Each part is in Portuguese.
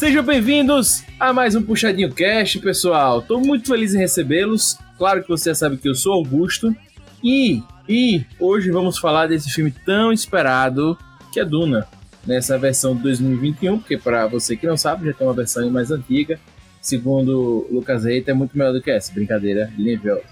Sejam bem-vindos a mais um Puxadinho Cast, pessoal. Estou muito feliz em recebê-los. Claro que você já sabe que eu sou Augusto. E, e hoje vamos falar desse filme tão esperado que é Duna. Nessa versão de 2021, porque para você que não sabe, já tem uma versão mais antiga. Segundo Lucas Reita, é muito melhor do que essa. Brincadeira, nível.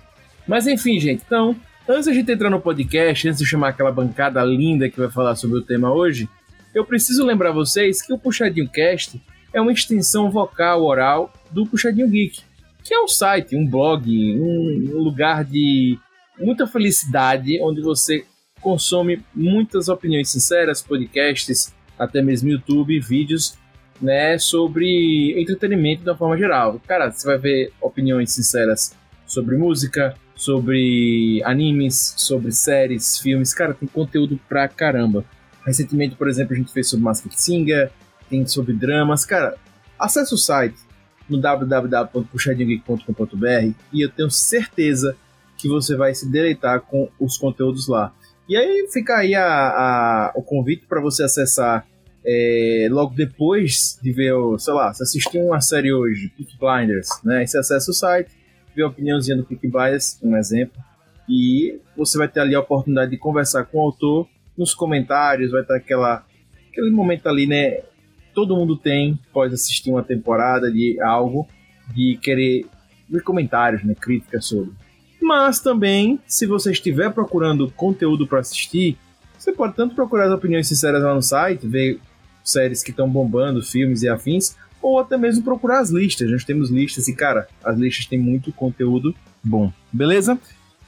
Mas enfim, gente, então, antes de a gente entrar no podcast, antes de chamar aquela bancada linda que vai falar sobre o tema hoje, eu preciso lembrar vocês que o Puxadinho Cast é uma extensão vocal oral do Puxadinho Geek, que é um site, um blog, um, lugar de muita felicidade, onde você consome muitas opiniões sinceras, podcasts, até mesmo YouTube, vídeos, né, sobre entretenimento de uma forma geral. Cara, você vai ver opiniões sinceras sobre música, sobre animes, sobre séries, filmes. Cara, tem conteúdo pra caramba. Recentemente, por exemplo, a gente fez sobre Masked Singer, tem sobre dramas. Cara, acesse o site no www.puxadinhogeek.com.br e eu tenho certeza que você vai se deleitar com os conteúdos lá. E aí fica aí a, a o convite para você acessar é, logo depois de ver, sei lá, se assistiu uma série hoje, Peak Blinders, né? Você acessa o site, vê a opiniãozinha do Peak Blinders, um exemplo, e você vai ter ali a oportunidade de conversar com o autor nos comentários, vai ter aquela, aquele momento ali, né? Todo mundo tem, pode assistir uma temporada de algo, de querer ver comentários, né? Críticas sobre. Mas também, se você estiver procurando conteúdo para assistir, você pode tanto procurar as opiniões sinceras lá no site, ver séries que estão bombando, filmes e afins, ou até mesmo procurar as listas. Nós temos listas e, cara, as listas têm muito conteúdo bom, beleza?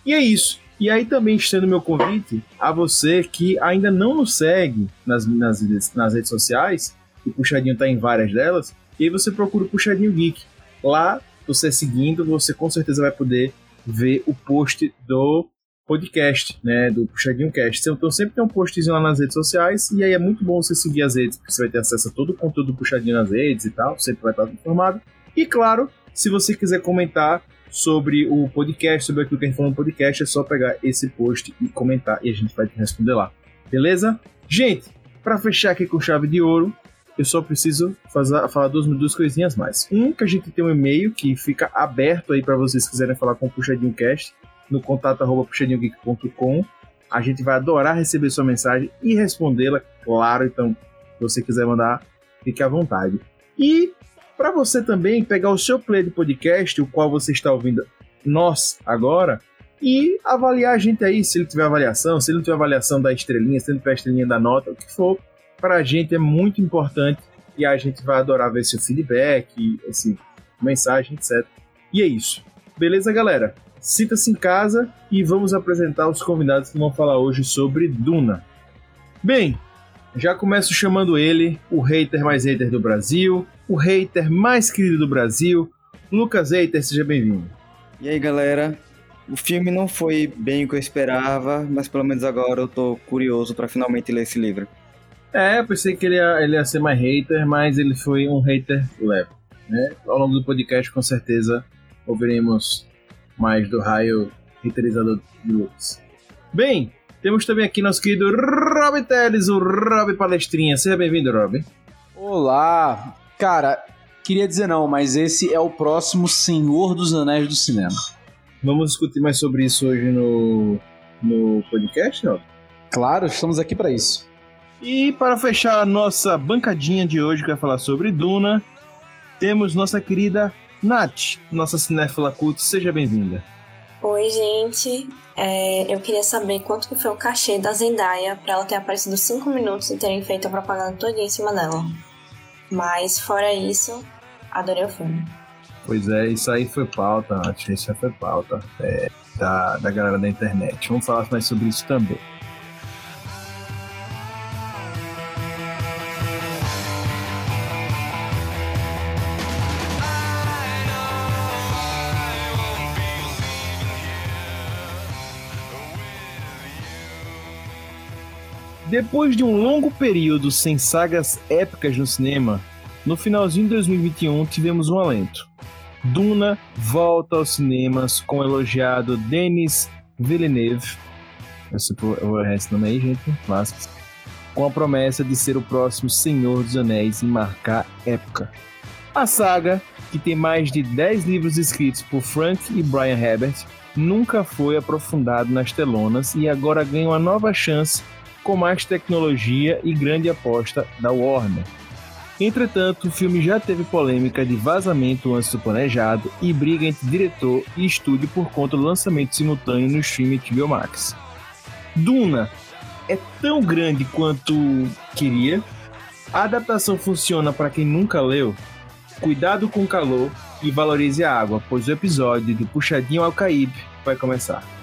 E é isso. E aí também estendo meu convite a você que ainda não nos segue nas, nas, nas redes sociais, o Puxadinho está em várias delas, e aí você procura o Puxadinho Geek. Lá, você seguindo, você com certeza vai poder ver o post do podcast, né, do Puxadinho Cast. Então sempre tem um postzinho lá nas redes sociais, e aí é muito bom você seguir as redes, porque você vai ter acesso a todo o conteúdo do Puxadinho nas redes e tal, sempre vai estar informado. E claro, se você quiser comentar sobre o podcast, sobre aquilo que a gente falou no podcast, é só pegar esse post e comentar e a gente vai te responder lá. Beleza? Gente, para fechar aqui com chave de ouro, eu só preciso fazer, falar duas, duas coisinhas mais. Um, que a gente tem um e-mail que fica aberto aí para vocês quiserem falar com o Puxadinho Cast, no contato arroba puxadinhogeek.com. A gente vai adorar receber sua mensagem e respondê-la, claro. Então, se você quiser mandar, fique à vontade. E para você também pegar o seu play de podcast, o qual você está ouvindo nós agora, e avaliar a gente aí, se ele tiver avaliação, se ele não tiver avaliação da estrelinha, se ele não tiver estrelinha da nota, o que for, para a gente é muito importante e a gente vai adorar ver seu feedback, esse mensagem, etc. E é isso. Beleza, galera? Sinta-se em casa e vamos apresentar os convidados que vão falar hoje sobre Duna. Bem, já começo chamando ele, o hater mais hater do Brasil, o hater mais querido do Brasil. Lucas Hater, seja bem-vindo. E aí, galera? O filme não foi bem o que eu esperava, mas pelo menos agora eu tô curioso para finalmente ler esse livro. É, eu pensei que ele ia, ele ia ser mais hater, mas ele foi um hater leve. Né? Ao longo do podcast, com certeza, ouviremos mais do raio haterizador de Lucas. Bem, temos também aqui nosso querido Rob Teles, o Rob Palestrinha. Seja bem-vindo, Rob. Olá, Cara, queria dizer não, mas esse é o próximo Senhor dos Anéis do cinema. Vamos discutir mais sobre isso hoje no, no podcast, não? Claro, estamos aqui para isso. E para fechar a nossa bancadinha de hoje, que vai falar sobre Duna, temos nossa querida Nath, nossa cinéfila cult. Seja bem-vinda. Oi, gente. É, eu queria saber quanto que foi o cachê da Zendaya para ela ter aparecido 5 minutos e terem feito a propaganda toda em cima dela. Mas fora isso, adorei o filme. Pois é, isso aí foi pauta, Nath. Isso aí foi pauta é, da, da galera da internet. Vamos falar mais sobre isso também. Depois de um longo período sem sagas épicas no cinema, no finalzinho de 2021 tivemos um alento. Duna volta aos cinemas com o elogiado Denis Villeneuve. Eu sei vou esse nome aí, gente. Com a promessa de ser o próximo Senhor dos Anéis e marcar época. A saga, que tem mais de 10 livros escritos por Frank e Brian Herbert, nunca foi aprofundado nas telonas e agora ganha uma nova chance com mais tecnologia e grande aposta da Warner. Entretanto, o filme já teve polêmica de vazamento antes do planejado e briga entre diretor e estúdio por conta do lançamento simultâneo no streaming HBO Max. Duna é tão grande quanto queria. A adaptação funciona para quem nunca leu. Cuidado com o calor e valorize a água, pois o episódio do Puxadinho ao Caíbe vai começar.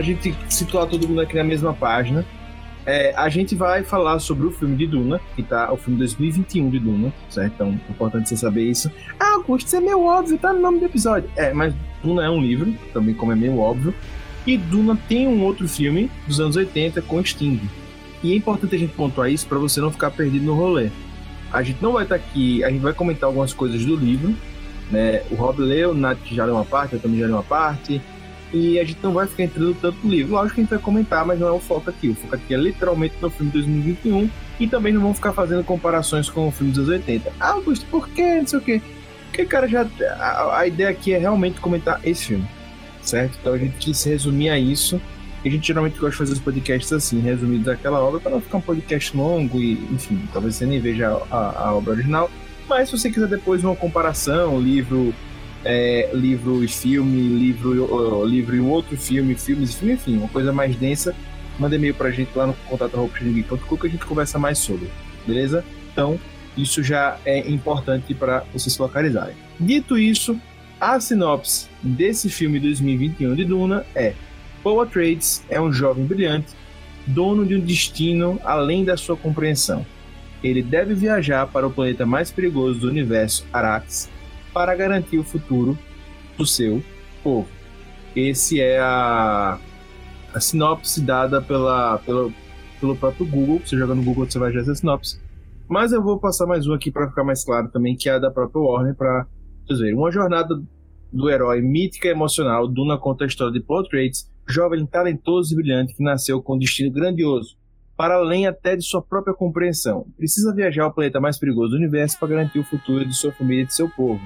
Pra gente situar todo mundo aqui na mesma página, é, a gente vai falar sobre o filme de Duna, que tá o filme 2021 de Duna, certo? Então, é importante você saber isso. Ah, Augusto, isso é meio óbvio, tá no nome do episódio. É, mas Duna é um livro, também como é meio óbvio. E Duna tem um outro filme dos anos 80 com Sting. E é importante a gente pontuar isso para você não ficar perdido no rolê. A gente não vai estar tá aqui, a gente vai comentar algumas coisas do livro, né? O Rob leu, o Nath já leu uma parte, eu também já leu uma parte. E a gente não vai ficar entrando tanto no livro. Lógico que a gente vai comentar, mas não é o foco aqui. O foco aqui é literalmente no filme de 2021. E também não vamos ficar fazendo comparações com o filme dos anos 80. Ah, Augusto, por quê? Não sei o quê. Porque, cara, já, a, a ideia aqui é realmente comentar esse filme. Certo? Então a gente quis resumir a isso. A gente geralmente gosta de fazer os podcasts assim, resumidos daquela obra, para não ficar um podcast longo e, enfim, talvez você nem veja a, a, a obra original. Mas se você quiser depois uma comparação, livro, é, livro e filme, livro, livro e outro filme, filmes e filme, enfim, uma coisa mais densa, manda e-mail pra gente lá no contato.com que a gente conversa mais sobre, beleza? Então, isso já é importante para vocês localizarem. Dito isso, a sinopse desse filme 2021 de Duna é: Paul Atreides é um jovem brilhante, dono de um destino além da sua compreensão ele deve viajar para o planeta mais perigoso do universo, Arax, para garantir o futuro do seu povo. Esse é a, a sinopse dada pela, pela, pelo próprio Google. Você joga no Google, você vai ver essa sinopse. Mas eu vou passar mais um aqui para ficar mais claro também, que é a da própria Warner, para vocês verem. Uma jornada do herói mítica e emocional, Duna conta a história de Paul Atreides, jovem talentoso e brilhante que nasceu com um destino grandioso para além até de sua própria compreensão. Precisa viajar ao planeta mais perigoso do universo para garantir o futuro de sua família e de seu povo.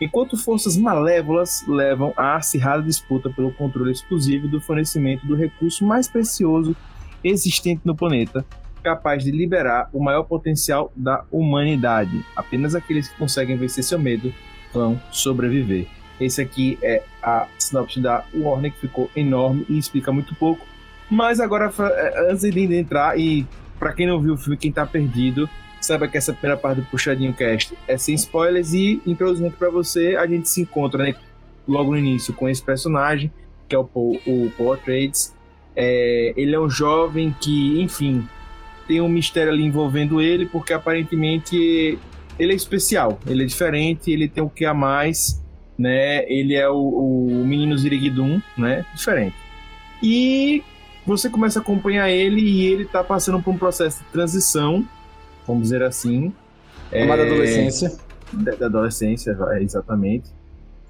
Enquanto forças malévolas levam a acirrada disputa pelo controle exclusivo do fornecimento do recurso mais precioso existente no planeta, capaz de liberar o maior potencial da humanidade. Apenas aqueles que conseguem vencer seu medo vão sobreviver. Esse aqui é a sinopse da Warner que ficou enorme e explica muito pouco mas agora, é, antes de entrar, e para quem não viu o filme, quem tá perdido, saiba que essa primeira parte do Puxadinho Cast é sem spoilers e introduzindo para você, a gente se encontra né, logo no início com esse personagem, que é o Paul, o Paul Trades. É, ele é um jovem que, enfim, tem um mistério ali envolvendo ele, porque aparentemente ele é especial, ele é diferente, ele tem o que a mais, né? Ele é o, o menino Ziriguidum, né? Diferente. E você começa a acompanhar ele e ele tá passando por um processo de transição, vamos dizer assim. É, Uma é, da adolescência. Da, da adolescência, exatamente.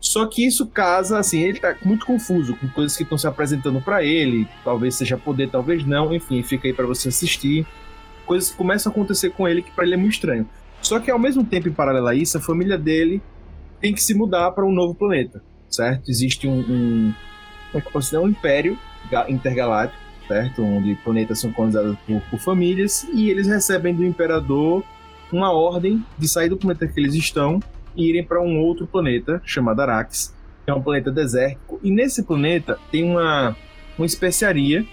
Só que isso casa, assim, ele tá muito confuso com coisas que estão se apresentando para ele, talvez seja poder, talvez não, enfim, fica aí para você assistir. Coisas que começam a acontecer com ele que para ele é muito estranho. Só que ao mesmo tempo, em paralelo a isso, a família dele tem que se mudar para um novo planeta, certo? Existe um, um como é que eu posso dizer, um império intergaláctico certo? Onde planetas são colonizados por, por famílias e eles recebem do imperador uma ordem de sair do planeta que eles estão e irem para um outro planeta chamado Arax, é um planeta desértico. E nesse planeta tem uma, uma especiaria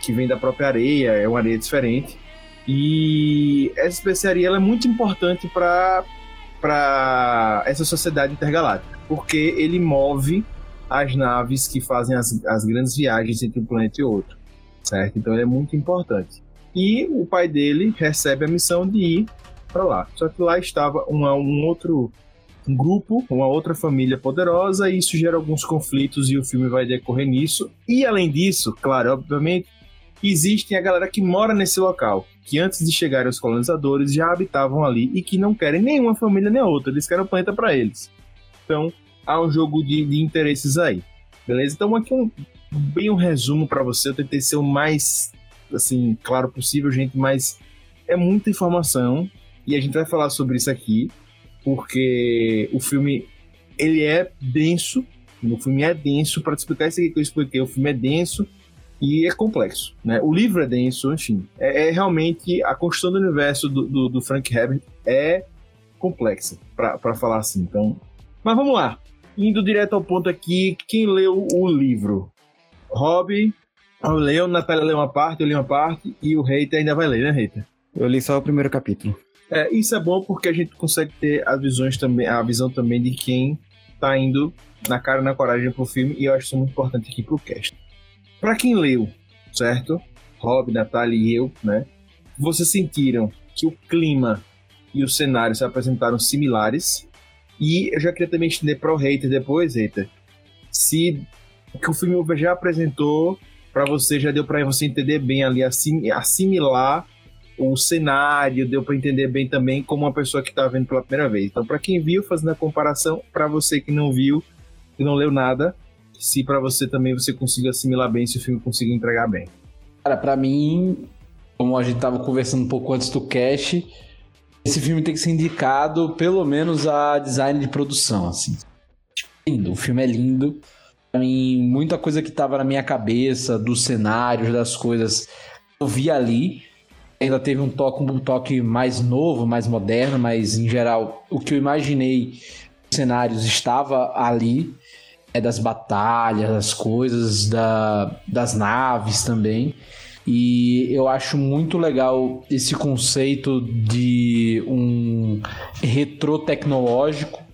que vem da própria areia, é uma areia diferente. E essa especiaria é muito importante para para essa sociedade intergaláctica, porque ele move as naves que fazem as, as grandes viagens entre um planeta e outro, certo? Então ele é muito importante. E o pai dele recebe a missão de ir para lá. Só que lá estava um outro grupo, uma outra família poderosa, e isso gera alguns conflitos e o filme vai decorrer nisso. E além disso, claro, obviamente, existem a galera que mora nesse local, que antes de chegarem os colonizadores já habitavam ali e que não querem nenhuma família nem outra, eles querem o planeta para eles. Então, há um jogo de, de interesses aí. Beleza? Então, aqui um bem um resumo para você, eu tentei ser o mais assim, claro possível, gente, mas é muita informação e a gente vai falar sobre isso aqui porque o filme ele é denso, o filme é denso para explicar isso aqui que eu expliquei, o filme é denso e é complexo, né? O livro é denso, enfim, é, é realmente a construção do universo do, do, do Frank Herbert é complexa para falar assim. Então, mas vamos lá, indo direto ao ponto aqui, quem leu o livro? Rob, leu, Natália leu uma parte, eu li uma parte e o Reiter ainda vai ler, né, Reiter? Eu li só o primeiro capítulo. É, isso é bom porque a gente consegue ter as visões também, a visão também de quem tá indo na cara e na coragem pro filme, e eu acho isso muito importante aqui pro cast. Para quem leu, certo? Rob, Natália e eu, né? Vocês sentiram que o clima e o cenário se apresentaram similares. E eu já queria também estender para o hater depois, hater. Se o que o filme já apresentou para você já deu para você entender bem ali, assimilar o cenário, deu para entender bem também como uma pessoa que está vendo pela primeira vez. Então, para quem viu, fazendo a comparação, para você que não viu, que não leu nada, se para você também você consiga assimilar bem, se o filme consiga entregar bem. Cara, para mim, como a gente tava conversando um pouco antes do cast, esse filme tem que ser indicado pelo menos a design de produção, assim. Lindo, o filme é lindo. Mim, muita coisa que tava na minha cabeça, dos cenários, das coisas, eu vi ali ainda teve um toque, um toque mais novo, mais moderno, mas em geral o que eu imaginei cenários estava ali, é das batalhas, das coisas, da, das naves também. E eu acho muito legal esse conceito de um retrô tecnológico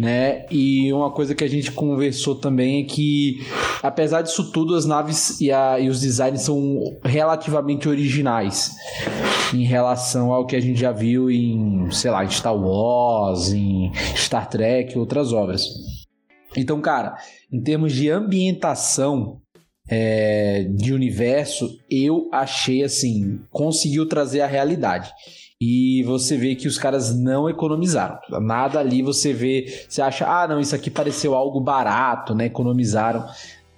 né? E uma coisa que a gente conversou também é que, apesar disso tudo, as naves e, a, e os designs são relativamente originais em relação ao que a gente já viu em, sei lá, em Star Wars, em Star Trek e outras obras. Então, cara, em termos de ambientação é, de universo, eu achei assim, conseguiu trazer a realidade e você vê que os caras não economizaram. Nada ali você vê, você acha, ah, não, isso aqui pareceu algo barato, né? Economizaram.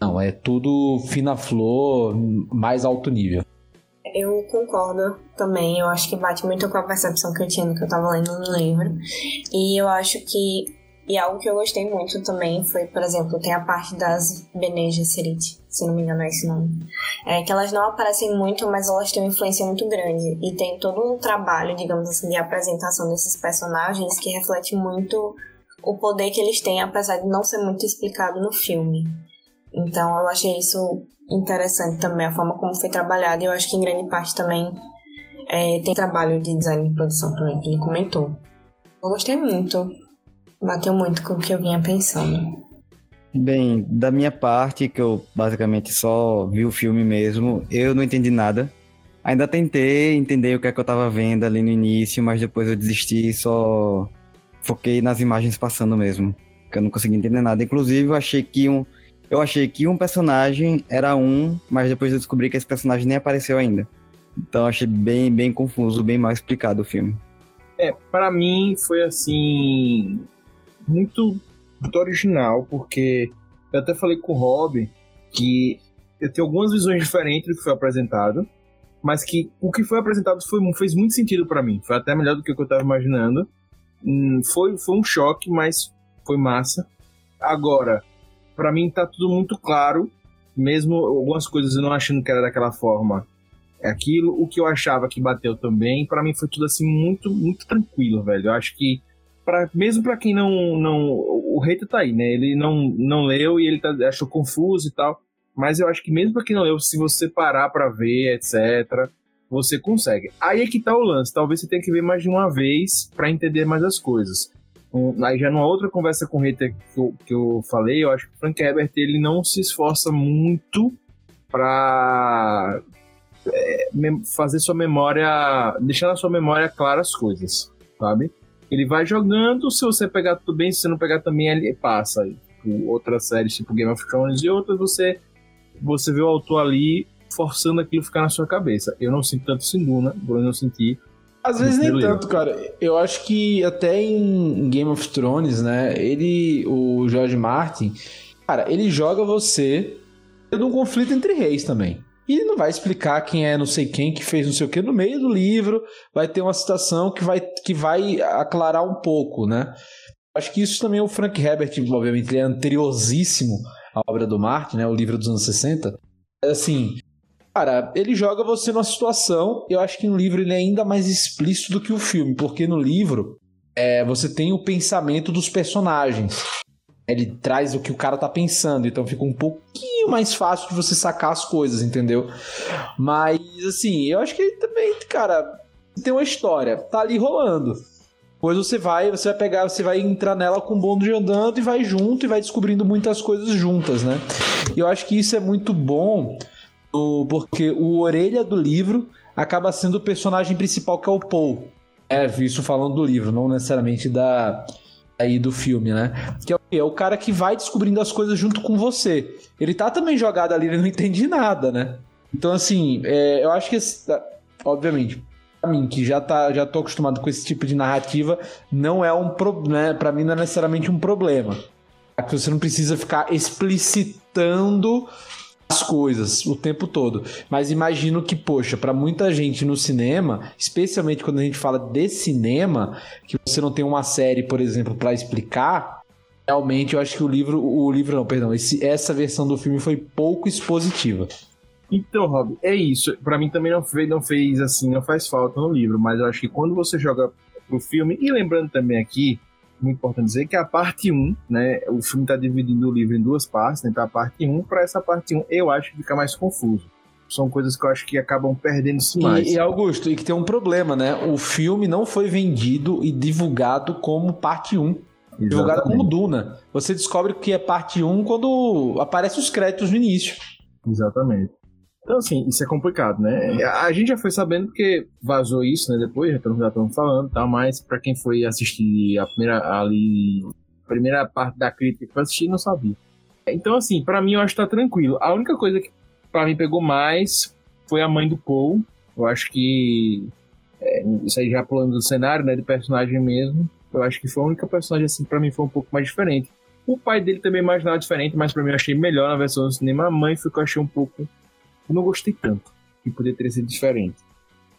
Não, é tudo fina flor, mais alto nível. Eu concordo também, eu acho que bate muito com a percepção que eu tinha no que eu tava lendo no livro. E eu acho que e algo que eu gostei muito também foi, por exemplo, tem a parte das Bene Gesserit, se não me engano é esse nome. É, que elas não aparecem muito, mas elas têm uma influência muito grande. E tem todo um trabalho, digamos assim, de apresentação desses personagens que reflete muito o poder que eles têm, apesar de não ser muito explicado no filme. Então eu achei isso interessante também, a forma como foi trabalhado. E eu acho que em grande parte também é, tem trabalho de design de produção também, que ele comentou. Eu gostei muito bateu muito com o que eu vinha pensando. Bem, da minha parte, que eu basicamente só vi o filme mesmo, eu não entendi nada. Ainda tentei entender o que é que eu tava vendo ali no início, mas depois eu desisti e só foquei nas imagens passando mesmo. Que eu não consegui entender nada. Inclusive, eu achei que um. Eu achei que um personagem era um, mas depois eu descobri que esse personagem nem apareceu ainda. Então achei bem, bem confuso, bem mal explicado o filme. É, para mim foi assim muito, muito original, porque eu até falei com o Rob que eu tenho algumas visões diferentes do que foi apresentado, mas que o que foi apresentado foi, fez muito sentido para mim. Foi até melhor do que eu estava imaginando. Hum, foi, foi um choque, mas foi massa. Agora, para mim tá tudo muito claro, mesmo algumas coisas eu não achando que era daquela forma. É aquilo, o que eu achava que bateu também, para mim foi tudo assim muito, muito tranquilo, velho. Eu acho que Pra, mesmo para quem não, não. O hater tá aí, né? Ele não, não leu e ele tá, achou confuso e tal. Mas eu acho que mesmo pra quem não leu, se você parar pra ver, etc., você consegue. Aí é que tá o lance. Talvez você tenha que ver mais de uma vez para entender mais as coisas. Um, aí já numa outra conversa com o hater que eu, que eu falei, eu acho que o Frank Herbert ele não se esforça muito para é, fazer sua memória, deixar na sua memória claras as coisas, sabe? Ele vai jogando, se você pegar tudo bem, se você não pegar também, ele passa. Tipo, outras séries, tipo Game of Thrones e outras, você, você vê o autor ali forçando aquilo ficar na sua cabeça. Eu não sinto tanto isso em Duna, Bruno não senti. Às vezes nem tanto, cara. Eu acho que até em Game of Thrones, né, ele, o George Martin, cara, ele joga você num conflito entre reis também. E não vai explicar quem é não sei quem que fez não sei o que no meio do livro, vai ter uma citação que vai, que vai aclarar um pouco, né? Acho que isso também o Frank Herbert, obviamente, ele é anteriosíssimo à obra do Martin, né? O livro dos anos 60. Assim, cara, ele joga você numa situação, eu acho que no livro ele é ainda mais explícito do que o filme, porque no livro é, você tem o pensamento dos personagens. Ele traz o que o cara tá pensando, então fica um pouquinho mais fácil de você sacar as coisas, entendeu? Mas, assim, eu acho que ele também, cara, tem uma história, tá ali rolando. Depois você vai, você vai pegar, você vai entrar nela com o bonde andando e vai junto e vai descobrindo muitas coisas juntas, né? E eu acho que isso é muito bom, porque o orelha do livro acaba sendo o personagem principal, que é o Paul. É, isso falando do livro, não necessariamente da, aí do filme, né? Que é o, é o cara que vai descobrindo as coisas junto com você. Ele tá também jogado ali, ele não entende nada, né? Então, assim, é, eu acho que, obviamente, pra mim, que já, tá, já tô acostumado com esse tipo de narrativa, não é um problema, né? Pra mim não é necessariamente um problema. É que você não precisa ficar explicitando as coisas o tempo todo. Mas imagino que, poxa, para muita gente no cinema, especialmente quando a gente fala de cinema, que você não tem uma série, por exemplo, para explicar, realmente eu acho que o livro, o livro não, perdão, esse, essa versão do filme foi pouco expositiva. Então, Rob, é isso. Para mim também não fez, não fez assim, não faz falta no livro, mas eu acho que quando você joga pro filme, e lembrando também aqui muito importante dizer que a parte 1, né, o filme está dividindo o livro em duas partes, né, então a parte 1, para essa parte 1 eu acho que fica mais confuso. São coisas que eu acho que acabam perdendo-se mais. E, e, Augusto, e que tem um problema, né? O filme não foi vendido e divulgado como parte 1. Exatamente. Divulgado como Duna. Você descobre que é parte 1 quando aparecem os créditos no início. Exatamente. Então, assim, isso é complicado, né? A gente já foi sabendo porque vazou isso, né? Depois, já estamos falando tal, mas para quem foi assistir a primeira ali, a primeira parte da crítica que foi assistir, não sabia. Então, assim, para mim eu acho que tá tranquilo. A única coisa que para mim pegou mais foi a mãe do Paul. Eu acho que é, isso aí já pulando do cenário, né, de personagem mesmo. Eu acho que foi a única personagem assim para mim foi um pouco mais diferente. O pai dele também imaginava diferente, mas para mim eu achei melhor na versão do cinema. A mãe eu achei um pouco eu não gostei tanto. E poderia ter sido diferente.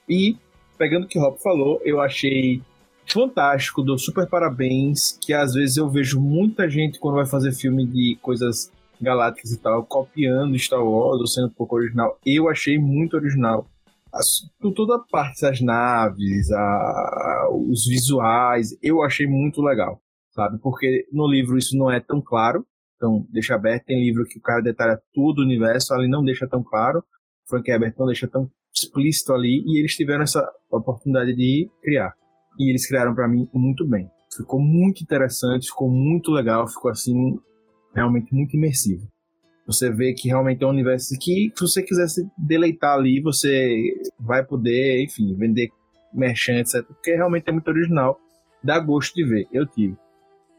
E, pegando o que o Rob falou, eu achei fantástico, dou super parabéns, que às vezes eu vejo muita gente quando vai fazer filme de coisas galácticas e tal, copiando Star Wars ou sendo um pouco original. Eu achei muito original. As, toda a parte das naves, a, os visuais, eu achei muito legal, sabe? Porque no livro isso não é tão claro, então, deixa aberto. Tem livro que o cara detalha tudo o universo, ali não deixa tão claro. Frank Herbert não deixa tão explícito ali. E eles tiveram essa oportunidade de criar. E eles criaram para mim muito bem. Ficou muito interessante, ficou muito legal, ficou assim, realmente muito imersivo. Você vê que realmente é um universo que, se você quiser se deleitar ali, você vai poder, enfim, vender merchan, etc. Porque realmente é muito original. Dá gosto de ver. Eu tive.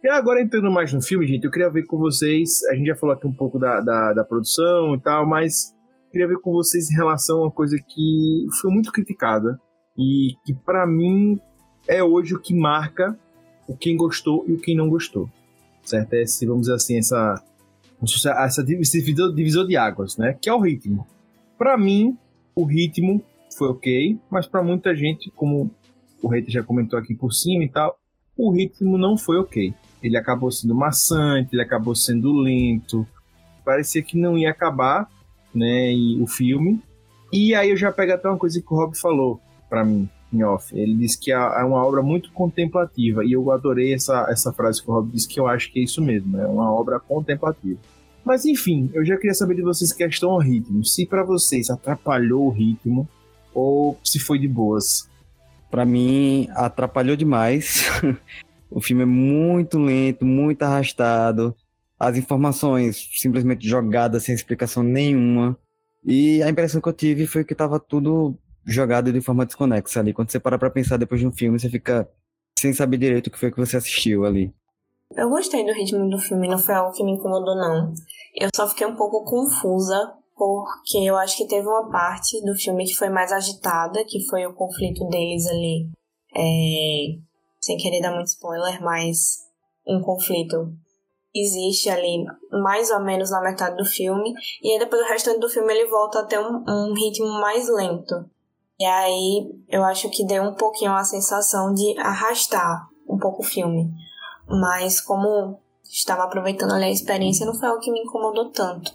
E agora entrando mais no filme, gente, eu queria ver com vocês. A gente já falou aqui um pouco da, da, da produção e tal, mas queria ver com vocês em relação a uma coisa que foi muito criticada e que para mim é hoje o que marca o quem gostou e o quem não gostou. Certo? É, se vamos dizer assim, essa, essa divisor, divisor de águas, né? Que é o ritmo. Para mim, o ritmo foi ok, mas para muita gente, como o Reiter já comentou aqui por cima e tal, o ritmo não foi ok ele acabou sendo maçante, ele acabou sendo lento, parecia que não ia acabar, né, o filme. E aí eu já pego até uma coisa que o Rob falou para mim, em off. Ele disse que é, é uma obra muito contemplativa, e eu adorei essa, essa frase que o Rob disse, que eu acho que é isso mesmo, é uma obra contemplativa. Mas enfim, eu já queria saber de vocês questão ao ritmo. Se para vocês atrapalhou o ritmo ou se foi de boas. Para mim, atrapalhou demais. o filme é muito lento, muito arrastado. As informações simplesmente jogadas sem explicação nenhuma. E a impressão que eu tive foi que tava tudo jogado de forma desconexa ali. Quando você para pra pensar depois de um filme, você fica sem saber direito o que foi que você assistiu ali. Eu gostei do ritmo do filme, não foi algo que me incomodou, não. Eu só fiquei um pouco confusa, porque eu acho que teve uma parte do filme que foi mais agitada, que foi o conflito deles ali. É... Sem querer dar muito spoiler, mas um conflito existe ali mais ou menos na metade do filme, e aí depois o restante do filme ele volta a ter um, um ritmo mais lento. E aí eu acho que deu um pouquinho a sensação de arrastar um pouco o filme. Mas como estava aproveitando ali a experiência, não foi algo que me incomodou tanto.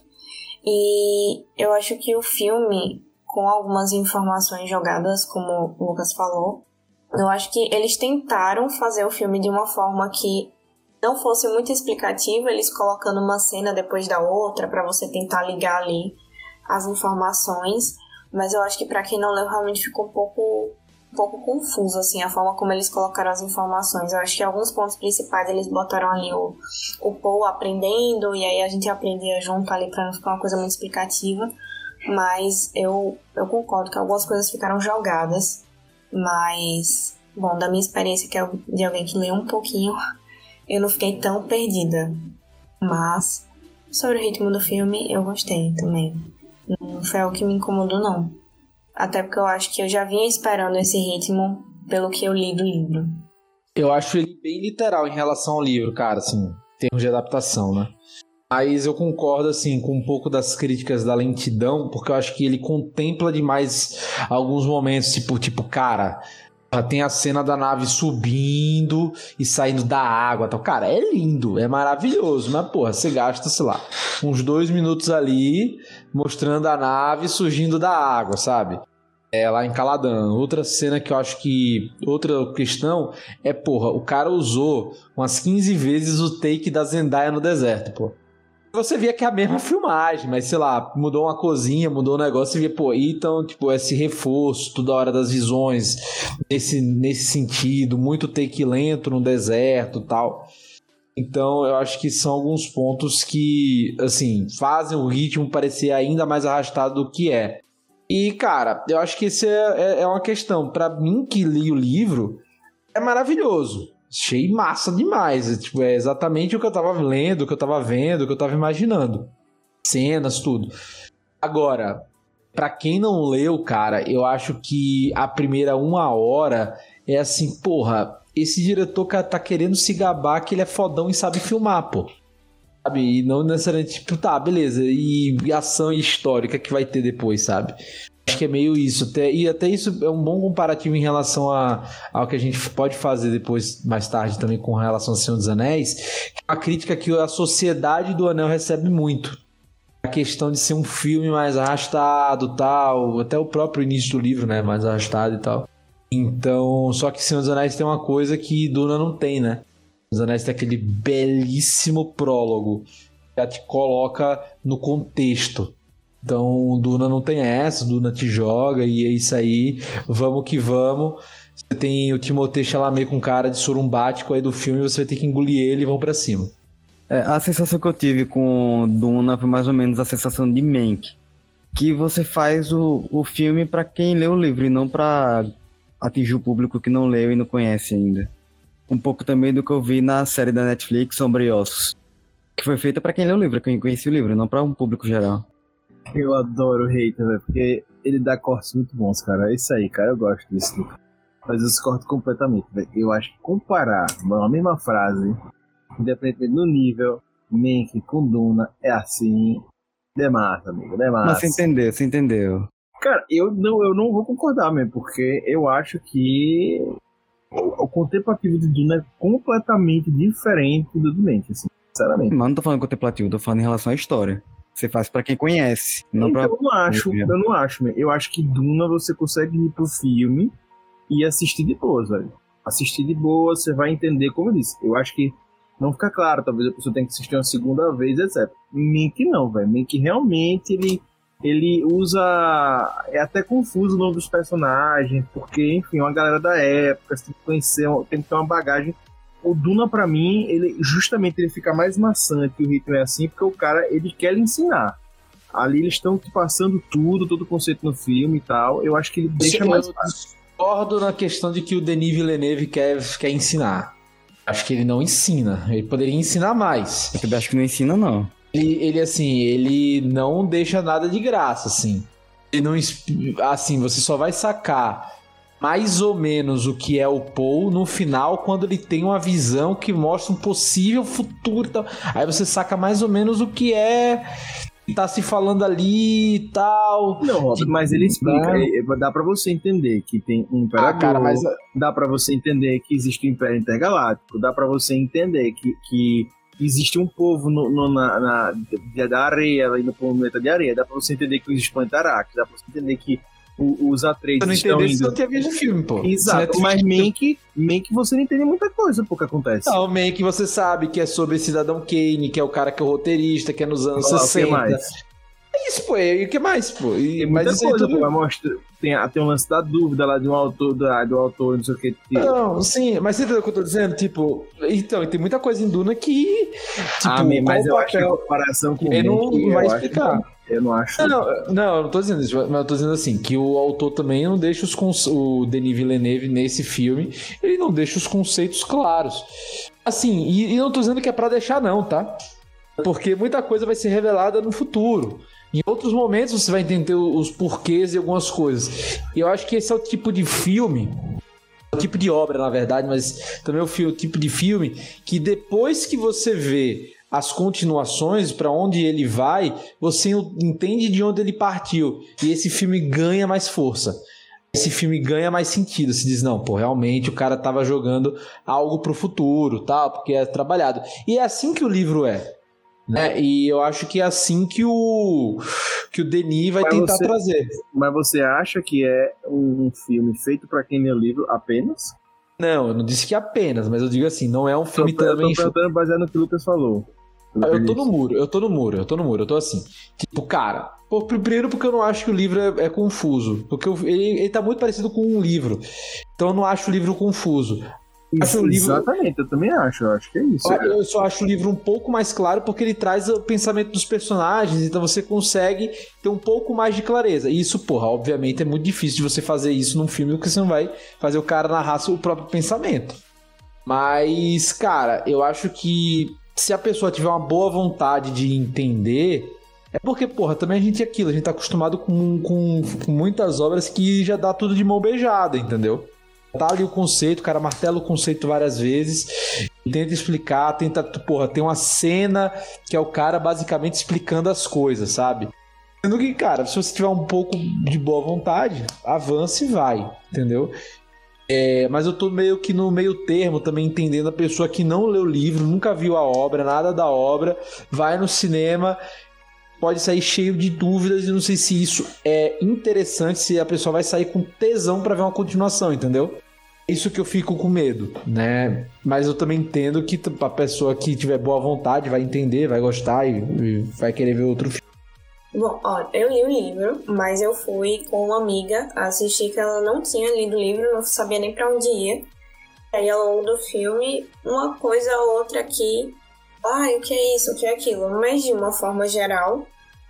E eu acho que o filme, com algumas informações jogadas, como o Lucas falou, eu acho que eles tentaram fazer o filme de uma forma que não fosse muito explicativa, eles colocando uma cena depois da outra para você tentar ligar ali as informações, mas eu acho que para quem não leu realmente ficou um pouco um pouco confuso assim a forma como eles colocaram as informações. Eu acho que alguns pontos principais eles botaram ali o o Paul aprendendo e aí a gente aprendia junto ali para não ficar uma coisa muito explicativa, mas eu eu concordo que algumas coisas ficaram jogadas, mas bom, da minha experiência que é de alguém que leu um pouquinho, eu não fiquei tão perdida. Mas, sobre o ritmo do filme, eu gostei também. Não foi algo que me incomodou, não. Até porque eu acho que eu já vinha esperando esse ritmo pelo que eu li do livro. Eu acho ele bem literal em relação ao livro, cara, assim, em termos de adaptação, né? Mas eu concordo, assim, com um pouco das críticas da lentidão, porque eu acho que ele contempla demais alguns momentos, tipo, tipo, cara, tem a cena da nave subindo e saindo da água. Tal. Cara, é lindo, é maravilhoso, mas porra, você gasta, sei lá, uns dois minutos ali mostrando a nave surgindo da água, sabe? É lá em Caladan. Outra cena que eu acho que. Outra questão é, porra, o cara usou umas 15 vezes o take da Zendaya no deserto, pô você via que é a mesma filmagem, mas sei lá, mudou uma cozinha, mudou um negócio e via, pô, então, tipo, esse reforço toda hora das visões, nesse, nesse sentido, muito take lento no deserto tal. Então, eu acho que são alguns pontos que, assim, fazem o ritmo parecer ainda mais arrastado do que é. E, cara, eu acho que isso é, é, é uma questão. para mim, que li o livro, é maravilhoso. Achei massa demais. Tipo, é exatamente o que eu tava lendo, o que eu tava vendo, o que eu tava imaginando. Cenas, tudo. Agora, para quem não leu, cara, eu acho que a primeira uma hora é assim, porra, esse diretor tá querendo se gabar que ele é fodão e sabe filmar, pô. Sabe? E não necessariamente, tipo, tá, beleza. E ação histórica que vai ter depois, sabe? Acho que é meio isso. E até isso é um bom comparativo em relação a, ao que a gente pode fazer depois, mais tarde, também com relação ao Senhor dos Anéis. A crítica que a sociedade do Anel recebe muito. A questão de ser um filme mais arrastado tal. Até o próprio início do livro, né? Mais arrastado e tal. Então, só que Senhor dos Anéis tem uma coisa que Duna não tem, né? Os Anéis tem aquele belíssimo prólogo que já te coloca no contexto então, Duna não tem essa, Duna te joga e é isso aí, vamos que vamos. Você tem o Timothée Chalamet com cara de surumbático aí do filme, você vai ter que engolir ele e vão para cima. É, a sensação que eu tive com Duna foi mais ou menos a sensação de Mank, que você faz o, o filme para quem lê o livro e não para atingir o público que não leu e não conhece ainda. Um pouco também do que eu vi na série da Netflix Sombra que foi feita para quem lê o livro, quem conhece o livro, não para um público geral. Eu adoro o hater, velho, porque ele dá cortes muito bons, cara. É isso aí, cara. Eu gosto disso. Mas eu corto completamente, velho. Eu acho que comparar uma mesma frase, independente do nível, Menk com Duna, é assim. Demassa, amigo, demassa. Mas você entendeu, você entendeu. Cara, eu não, eu não vou concordar mesmo, porque eu acho que o, o contemplativo de Duna é completamente diferente do do Menk, assim, sinceramente. Mas não tô falando contemplativo, tô falando em relação à história. Você faz para quem conhece. Não então, pra... eu não acho, eu não acho. Eu acho que Duna você consegue ir pro filme e assistir de boa, velho. Assistir de boa, você vai entender, como eu disse. Eu acho que não fica claro, talvez a pessoa tenha que assistir uma segunda vez, etc. Mink não, velho. Mink realmente ele ele usa. É até confuso o nome dos personagens, porque, enfim, uma galera da época, você tem que conhecer, tem que ter uma bagagem. O Duna, para mim, ele justamente ele fica mais maçante, o ritmo é assim, porque o cara ele quer lhe ensinar. Ali eles estão passando tudo, todo o conceito no filme e tal. Eu acho que ele deixa eu mais fácil. Discordo na questão de que o Denis Villeneuve quer, quer ensinar. Acho que ele não ensina. Ele poderia ensinar mais. Eu acho que não ensina, não. Ele, ele, assim, ele não deixa nada de graça, assim. Ele não. Assim, você só vai sacar mais ou menos o que é o Paul no final, quando ele tem uma visão que mostra um possível futuro tal. Aí você saca mais ou menos o que é tá se falando ali e tal. Não, mas ele explica, é, dá para você entender que tem um imperador, ah, cara, mas... dá para você entender que existe um Império Intergaláctico, dá para você entender que, que existe um povo no, no, na, na, da areia, no planeta de areia. Dá pra você entender que existe Pantarax, dá pra você entender que o, os Atreides não estão indo... se não tinha visto o filme, pô. Exato, mas Mank, Mank você não entende muita coisa pô, que acontece. Não, Mank você sabe que é sobre Cidadão Kane, que é o cara que é o roteirista, que é nos anos Olá, 60. É isso, pô. E o que mais, pô? E, tem muita coisa, tudo... pô. Mostra, tem, tem um lance da dúvida lá de um autor, da, do autor, não sei o que. Não, sim, mas você entendeu o que eu tô dizendo? Tipo, então, tem muita coisa em Duna que. Tipo, ah, mas eu papel... acho que a comparação com ele não, vai explicar. Eu não acho. Não, não, não, eu não tô dizendo isso, mas eu tô dizendo assim, que o autor também não deixa os cons... o Denis Villeneuve nesse filme, ele não deixa os conceitos claros. Assim, e, e não tô dizendo que é para deixar não, tá? Porque muita coisa vai ser revelada no futuro. Em outros momentos você vai entender os porquês e algumas coisas. E eu acho que esse é o tipo de filme, o tipo de obra, na verdade, mas também é o tipo de filme que depois que você vê as continuações, para onde ele vai, você entende de onde ele partiu. E esse filme ganha mais força. Esse filme ganha mais sentido. Se diz, não, pô, realmente o cara estava jogando algo para o futuro, tal, porque é trabalhado. E é assim que o livro é. Né? E eu acho que é assim que o que o Denis vai mas tentar você, trazer. Mas você acha que é um filme feito para quem lê o livro apenas? Não, eu não disse que apenas, mas eu digo assim, não é um filme tô, também. Eu tô perguntando baseado no que o Lucas falou. Eu tô no muro, eu tô no muro, eu tô no muro, eu tô assim. Tipo, cara, primeiro porque eu não acho que o livro é, é confuso. Porque eu, ele, ele tá muito parecido com um livro. Então eu não acho o livro confuso. Isso, livro... Exatamente, eu também acho, eu acho que é isso. Eu só acho o livro um pouco mais claro porque ele traz o pensamento dos personagens, então você consegue ter um pouco mais de clareza. E isso, porra, obviamente é muito difícil de você fazer isso num filme porque você não vai fazer o cara narrar o próprio pensamento. Mas, cara, eu acho que se a pessoa tiver uma boa vontade de entender, é porque, porra, também a gente é aquilo, a gente tá acostumado com, com, com muitas obras que já dá tudo de mão beijada, entendeu? Tá ali o conceito, o cara martela o conceito várias vezes, tenta explicar, tenta, porra, tem uma cena que é o cara basicamente explicando as coisas, sabe? Sendo que, cara, se você tiver um pouco de boa vontade, avance e vai, entendeu? É, mas eu tô meio que no meio termo também entendendo a pessoa que não leu o livro, nunca viu a obra, nada da obra, vai no cinema pode sair cheio de dúvidas e não sei se isso é interessante, se a pessoa vai sair com tesão para ver uma continuação, entendeu? Isso que eu fico com medo, né? Mas eu também entendo que a pessoa que tiver boa vontade vai entender, vai gostar e, e vai querer ver outro filme. Bom, ó, eu li o livro, mas eu fui com uma amiga assistir que ela não tinha lido o livro, não sabia nem para onde ia. Aí ao longo do filme, uma coisa ou outra aqui ai, o que é isso, o que é aquilo, mas de uma forma geral,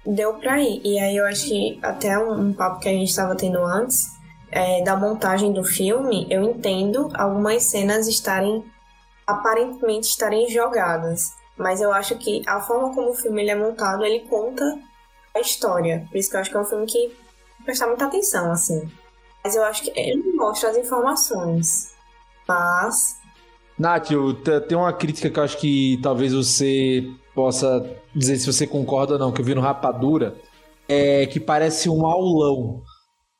deu pra ir. E aí eu acho que até um, um papo que a gente estava tendo antes, é, da montagem do filme, eu entendo algumas cenas estarem aparentemente estarem jogadas. Mas eu acho que a forma como o filme ele é montado, ele conta a história. Por isso que eu acho que é um filme que prestar muita atenção, assim. Mas eu acho que ele mostra as informações. Mas Nath, tem uma crítica que eu acho que talvez você possa dizer se você concorda ou não, que eu vi no Rapadura, é que parece um aulão.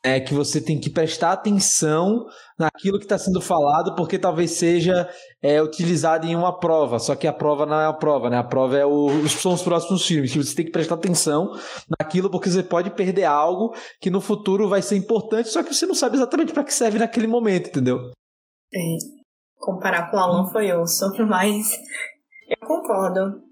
é que você tem que prestar atenção naquilo que está sendo falado, porque talvez seja é, utilizado em uma prova, só que a prova não é a prova, né? A prova é o, são os próximos filmes, que você tem que prestar atenção naquilo, porque você pode perder algo que no futuro vai ser importante, só que você não sabe exatamente para que serve naquele momento, entendeu? É, comparar com o Alan foi osso, mas eu concordo.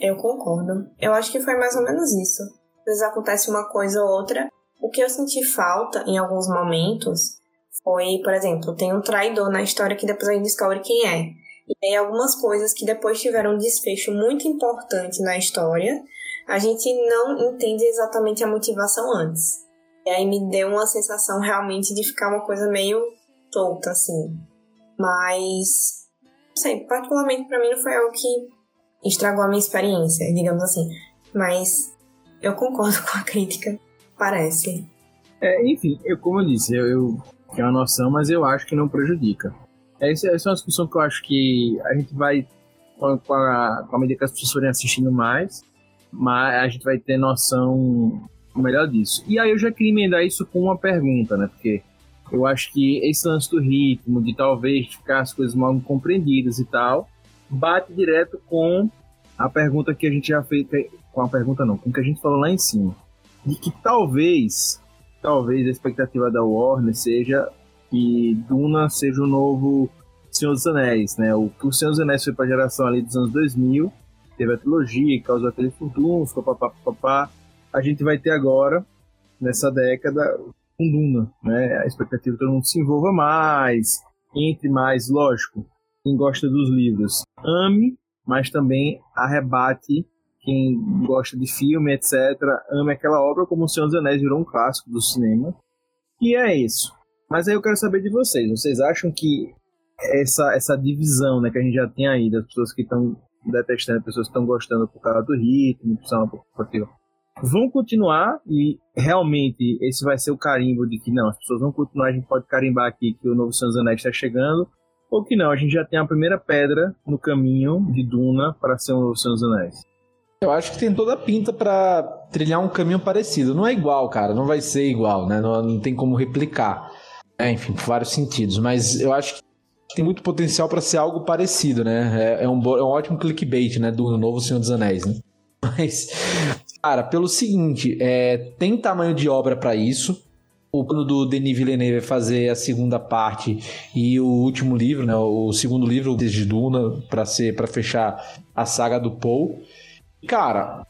Eu concordo. Eu acho que foi mais ou menos isso. Às vezes acontece uma coisa ou outra o que eu senti falta em alguns momentos foi, por exemplo, tem um traidor na história que depois a gente descobre quem é. E tem algumas coisas que depois tiveram um desfecho muito importante na história, a gente não entende exatamente a motivação antes. E aí me deu uma sensação realmente de ficar uma coisa meio solta, assim. Mas, não sei, particularmente para mim não foi algo que estragou a minha experiência, digamos assim. Mas eu concordo com a crítica Parece. É, enfim, eu, como eu disse, eu, eu tenho uma noção, mas eu acho que não prejudica. Essa, essa é uma discussão que eu acho que a gente vai, com a, com a medida que as pessoas forem assistindo mais, mas a gente vai ter noção melhor disso. E aí eu já queria emendar isso com uma pergunta, né? Porque eu acho que esse lance do ritmo, de talvez ficar as coisas mal compreendidas e tal, bate direto com a pergunta que a gente já fez, com a pergunta não, com o que a gente falou lá em cima de que talvez, talvez a expectativa da Warner seja que Duna seja o novo Senhor dos Anéis, né? O que o Senhor dos Anéis foi para a geração ali dos anos 2000, teve a trilogia, causou aquele furdunço, papapá, a gente vai ter agora, nessa década, com Duna, né? A expectativa é que todo mundo se envolva mais, entre mais, lógico, quem gosta dos livros, ame, mas também arrebate quem gosta de filme, etc., ama aquela obra, como O Senhor dos Anéis virou um clássico do cinema. E é isso. Mas aí eu quero saber de vocês. Vocês acham que essa, essa divisão né, que a gente já tem aí, das pessoas que estão detestando, pessoas que estão gostando por causa do ritmo, vão continuar e realmente esse vai ser o carimbo de que não, as pessoas vão continuar, a gente pode carimbar aqui que o novo Anéis está chegando, ou que não, a gente já tem a primeira pedra no caminho de Duna para ser o novo Senhor dos Anéis. Eu acho que tem toda a pinta para trilhar um caminho parecido. Não é igual, cara, não vai ser igual, né? Não, não tem como replicar. É, enfim, por vários sentidos. Mas eu acho que tem muito potencial para ser algo parecido, né? É, é, um, é um ótimo clickbait, né? Do novo Senhor dos Anéis, né? Mas, cara, pelo seguinte, é, tem tamanho de obra para isso. O plano do Denis Villeneuve é fazer a segunda parte e o último livro, né? O segundo livro de Duna para ser para fechar a saga do Paul. Cara,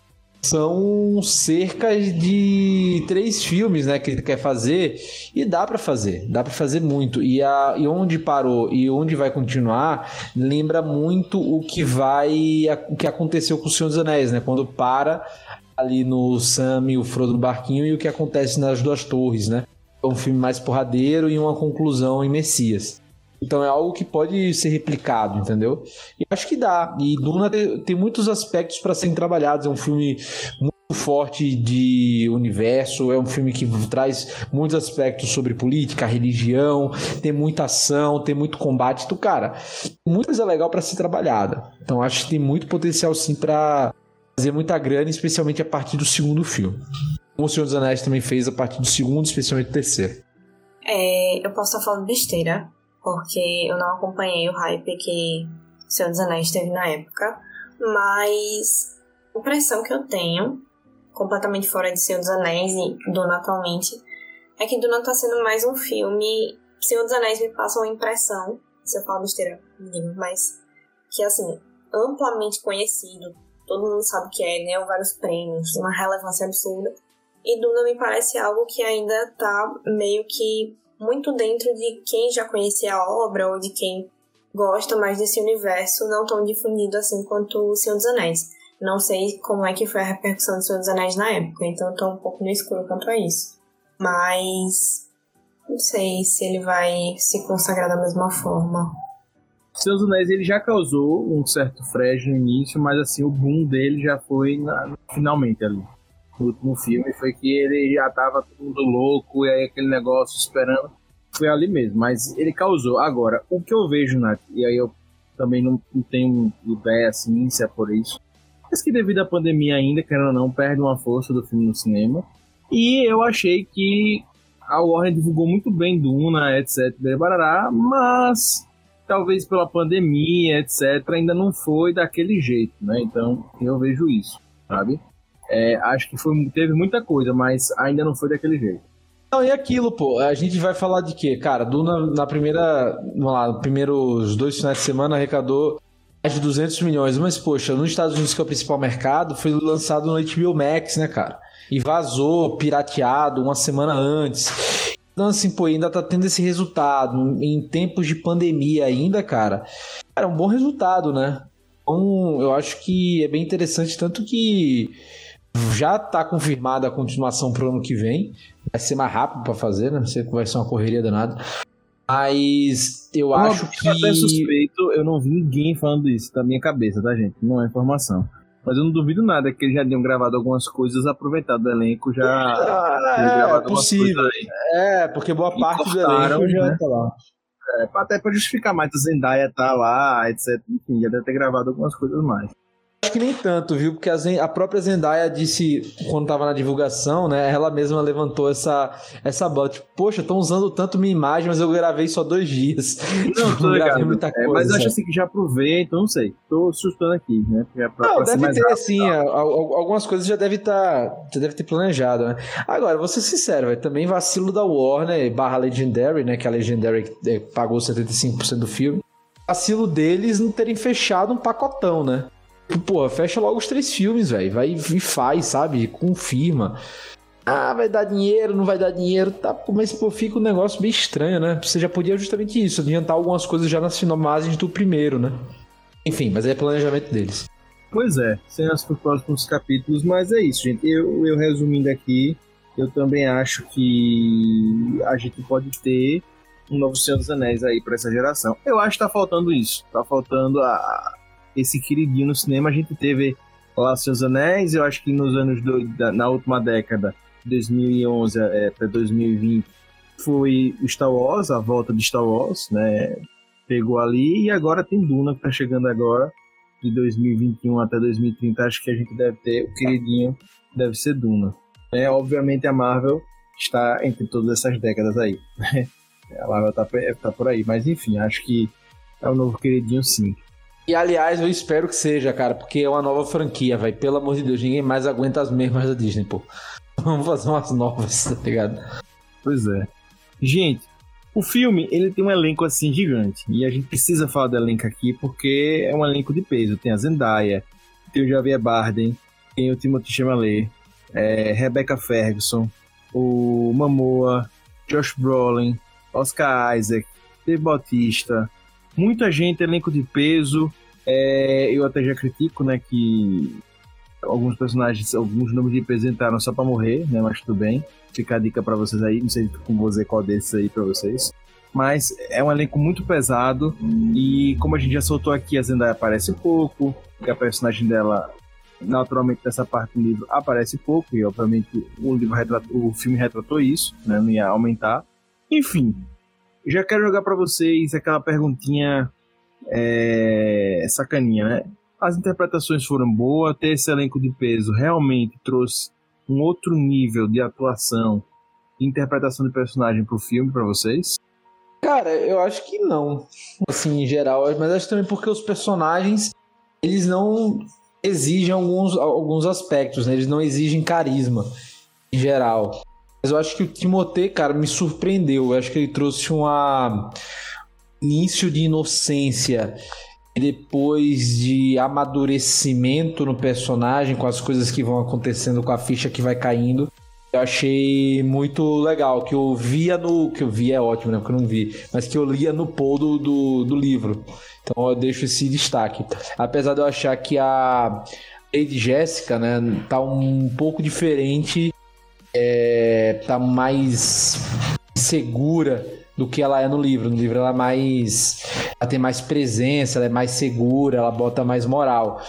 são cerca de três filmes, né, que ele quer fazer e dá para fazer, dá para fazer muito. E, a, e onde parou e onde vai continuar lembra muito o que vai, o que aconteceu com o Senhor dos Anéis, né, quando para ali no Sam e o Frodo no barquinho e o que acontece nas duas torres, né. É um filme mais porradeiro e uma conclusão em Messias. Então é algo que pode ser replicado, entendeu? E acho que dá. E Duna tem muitos aspectos para serem trabalhados. É um filme muito forte de universo, é um filme que traz muitos aspectos sobre política, religião, tem muita ação, tem muito combate. Então, cara, muita coisa legal para ser trabalhada. Então acho que tem muito potencial sim para fazer muita grana, especialmente a partir do segundo filme. Como o Senhor dos Anéis também fez a partir do segundo, especialmente do terceiro. É, eu posso estar falando besteira, porque eu não acompanhei o hype que Senhor dos Anéis teve na época, mas a impressão que eu tenho, completamente fora de Senhor dos Anéis e Duna atualmente, é que Duna tá sendo mais um filme. Senhor dos Anéis me passa uma impressão, se eu falar besteira, mas que assim, amplamente conhecido, todo mundo sabe o que é, ganhou vários prêmios, uma relevância absurda. E Duna me parece algo que ainda tá meio que muito dentro de quem já conhecia a obra ou de quem gosta mais desse universo, não tão difundido assim quanto O Senhor dos Anéis. Não sei como é que foi a repercussão do Senhor dos Anéis na época, então eu tô um pouco no escuro quanto a isso. Mas não sei se ele vai se consagrar da mesma forma. Dos Anéis ele já causou um certo frejo no início, mas assim, o boom dele já foi na, finalmente ali no último filme foi que ele já tava tudo louco e aí aquele negócio esperando. Foi ali mesmo, mas ele causou. Agora, o que eu vejo, e aí eu também não, não tenho ideia assim se é por isso, mas que devido à pandemia ainda, querendo ou não, perde uma força do filme no cinema. E eu achei que a Warner divulgou muito bem Duna, etc, barará, mas talvez pela pandemia, etc, ainda não foi daquele jeito, né? Então, eu vejo isso, sabe? É, acho que foi, teve muita coisa, mas ainda não foi daquele jeito. Não, e aquilo, pô, a gente vai falar de quê? Cara, Duna, na primeira, vamos lá, nos primeiros dois finais de semana arrecadou mais de 200 milhões, mas, poxa, nos Estados Unidos, que é o principal mercado, foi lançado no HBO Max, né, cara? E vazou, pirateado, uma semana antes. Então, assim, pô, ainda tá tendo esse resultado em tempos de pandemia ainda, cara. Cara, é um bom resultado, né? Então, eu acho que é bem interessante, tanto que já está confirmada a continuação para o ano que vem. Vai ser mais rápido para fazer, né? Não sei que vai ser uma correria danada. Mas eu, eu acho que. Até suspeito, eu não vi ninguém falando isso da minha cabeça, tá, gente? Não é informação. Mas eu não duvido nada que eles já tinham gravado algumas coisas, aproveitado do elenco, já. Ah, é, possível. É, porque boa parte do elenco já né? tá lá. É, até pra justificar mais, a Zendaya tá lá, etc. Enfim, já deve ter gravado algumas coisas mais. Acho que nem tanto, viu? Porque a, Zen, a, própria Zendaya disse, quando tava na divulgação, né? Ela mesma levantou essa, essa bola. Tipo, poxa, estão usando tanto minha imagem, mas eu gravei só dois dias. Não, tô ligado. Muita coisa. É, mas eu acho assim que já aproveito, não sei. Tô assustando aqui, né? Pra, pra não, deve ter, rápido, sim. Algumas coisas já deve estar. Tá, já deve ter planejado, né? Agora, vou ser sincero, véio, também vacilo da Warner barra Legendary, né? Que a Legendary é, pagou 75% do filme. Vacilo deles não terem fechado um pacotão, né? Pô, fecha logo os três filmes, velho. Vai e faz, sabe? Confirma. Ah, vai dar dinheiro, não vai dar dinheiro, tá? Mas pô, fica um negócio bem estranho, né? Você já podia justamente isso, adiantar algumas coisas já nas filmagens do primeiro, né? Enfim, mas é planejamento deles. Pois é, cenas para os próximos capítulos, mas é isso, gente. Eu, eu resumindo aqui, eu também acho que a gente pode ter um novo Senhor dos Anéis aí para essa geração. Eu acho que tá faltando isso. Tá faltando a, esse queridinho no cinema. A gente teve lá Seus Anéis, eu acho que nos anos do, da, na última década, 2011 é, até 2020, foi Star Wars, a volta de Star Wars, né? Pegou ali e agora tem Duna que tá chegando agora, de 2021 até 2030. Acho que a gente deve ter o queridinho, deve ser Duna. É, obviamente a Marvel está entre todas essas décadas aí. a Marvel tá, tá por aí, mas enfim, acho que é o novo queridinho sim. E aliás, eu espero que seja, cara, porque é uma nova franquia, vai. Pelo amor de Deus, ninguém mais aguenta as mesmas da Disney, pô. Vamos fazer umas novas, tá ligado? Pois é. Gente, o filme, ele tem um elenco assim gigante. E a gente precisa falar do elenco aqui porque é um elenco de peso. Tem a Zendaya, tem o Javier Bardem, tem o Timothy Chalamet, é, Rebecca Ferguson, o Mamoa, Josh Brolin, Oscar Isaac, Dave Bautista, muita gente, elenco de peso. É, eu até já critico, né, que alguns personagens, alguns nomes representaram só para morrer, né, mas tudo bem. Fica a dica para vocês aí, não sei como dizer qual desses aí para vocês. Mas é um elenco muito pesado e como a gente já soltou aqui, a Zendaya aparece pouco, que a personagem dela naturalmente nessa parte do livro aparece pouco e obviamente o livro retratou, o filme retratou isso, né, não ia aumentar. Enfim, já quero jogar para vocês aquela perguntinha é, sacaninha, né? As interpretações foram boas, ter esse elenco de peso realmente trouxe um outro nível de atuação e interpretação de personagem pro filme para vocês? Cara, eu acho que não, assim, em geral, mas acho também porque os personagens, eles não exigem alguns, alguns aspectos, né? Eles não exigem carisma, em geral. Mas eu acho que o Timothée, cara, me surpreendeu. Eu acho que ele trouxe um início de inocência depois de amadurecimento no personagem, com as coisas que vão acontecendo, com a ficha que vai caindo. Eu achei muito legal, que eu via no. Que eu via é ótimo, né? Porque eu não vi, mas que eu lia no poll do, do, do livro. Então eu deixo esse destaque. Apesar de eu achar que a Lady Jéssica, né, tá um pouco diferente é, tá mais segura do que ela é no livro. No livro ela é mais. Ela tem mais presença, ela é mais segura, ela bota mais moral.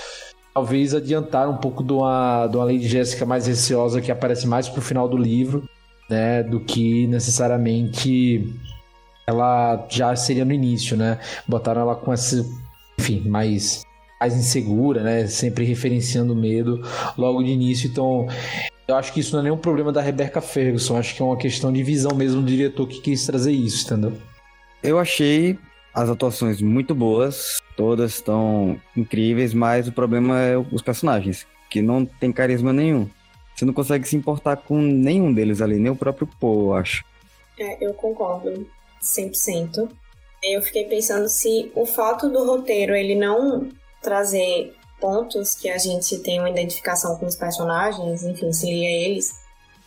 Talvez adiantar um pouco de uma, de uma Lady Jéssica mais receosa que aparece mais pro final do livro, né? Do que necessariamente ela já seria no início, né? Botaram ela com esse. Enfim, mais mais insegura, né? Sempre referenciando o medo logo de início. Então, Eu acho que isso não é nenhum problema da Rebecca Ferguson. Acho que é uma questão de visão mesmo do diretor que quis trazer isso, entendeu? Eu achei as atuações muito boas, todas estão incríveis, mas o problema é os personagens, que não tem carisma nenhum. Você não consegue se importar com nenhum deles ali, nem o próprio Poe, eu acho. É, eu concordo 100%. Eu fiquei pensando se o fato do roteiro ele não trazer pontos que a gente tem uma identificação com os personagens, enfim, seria eles,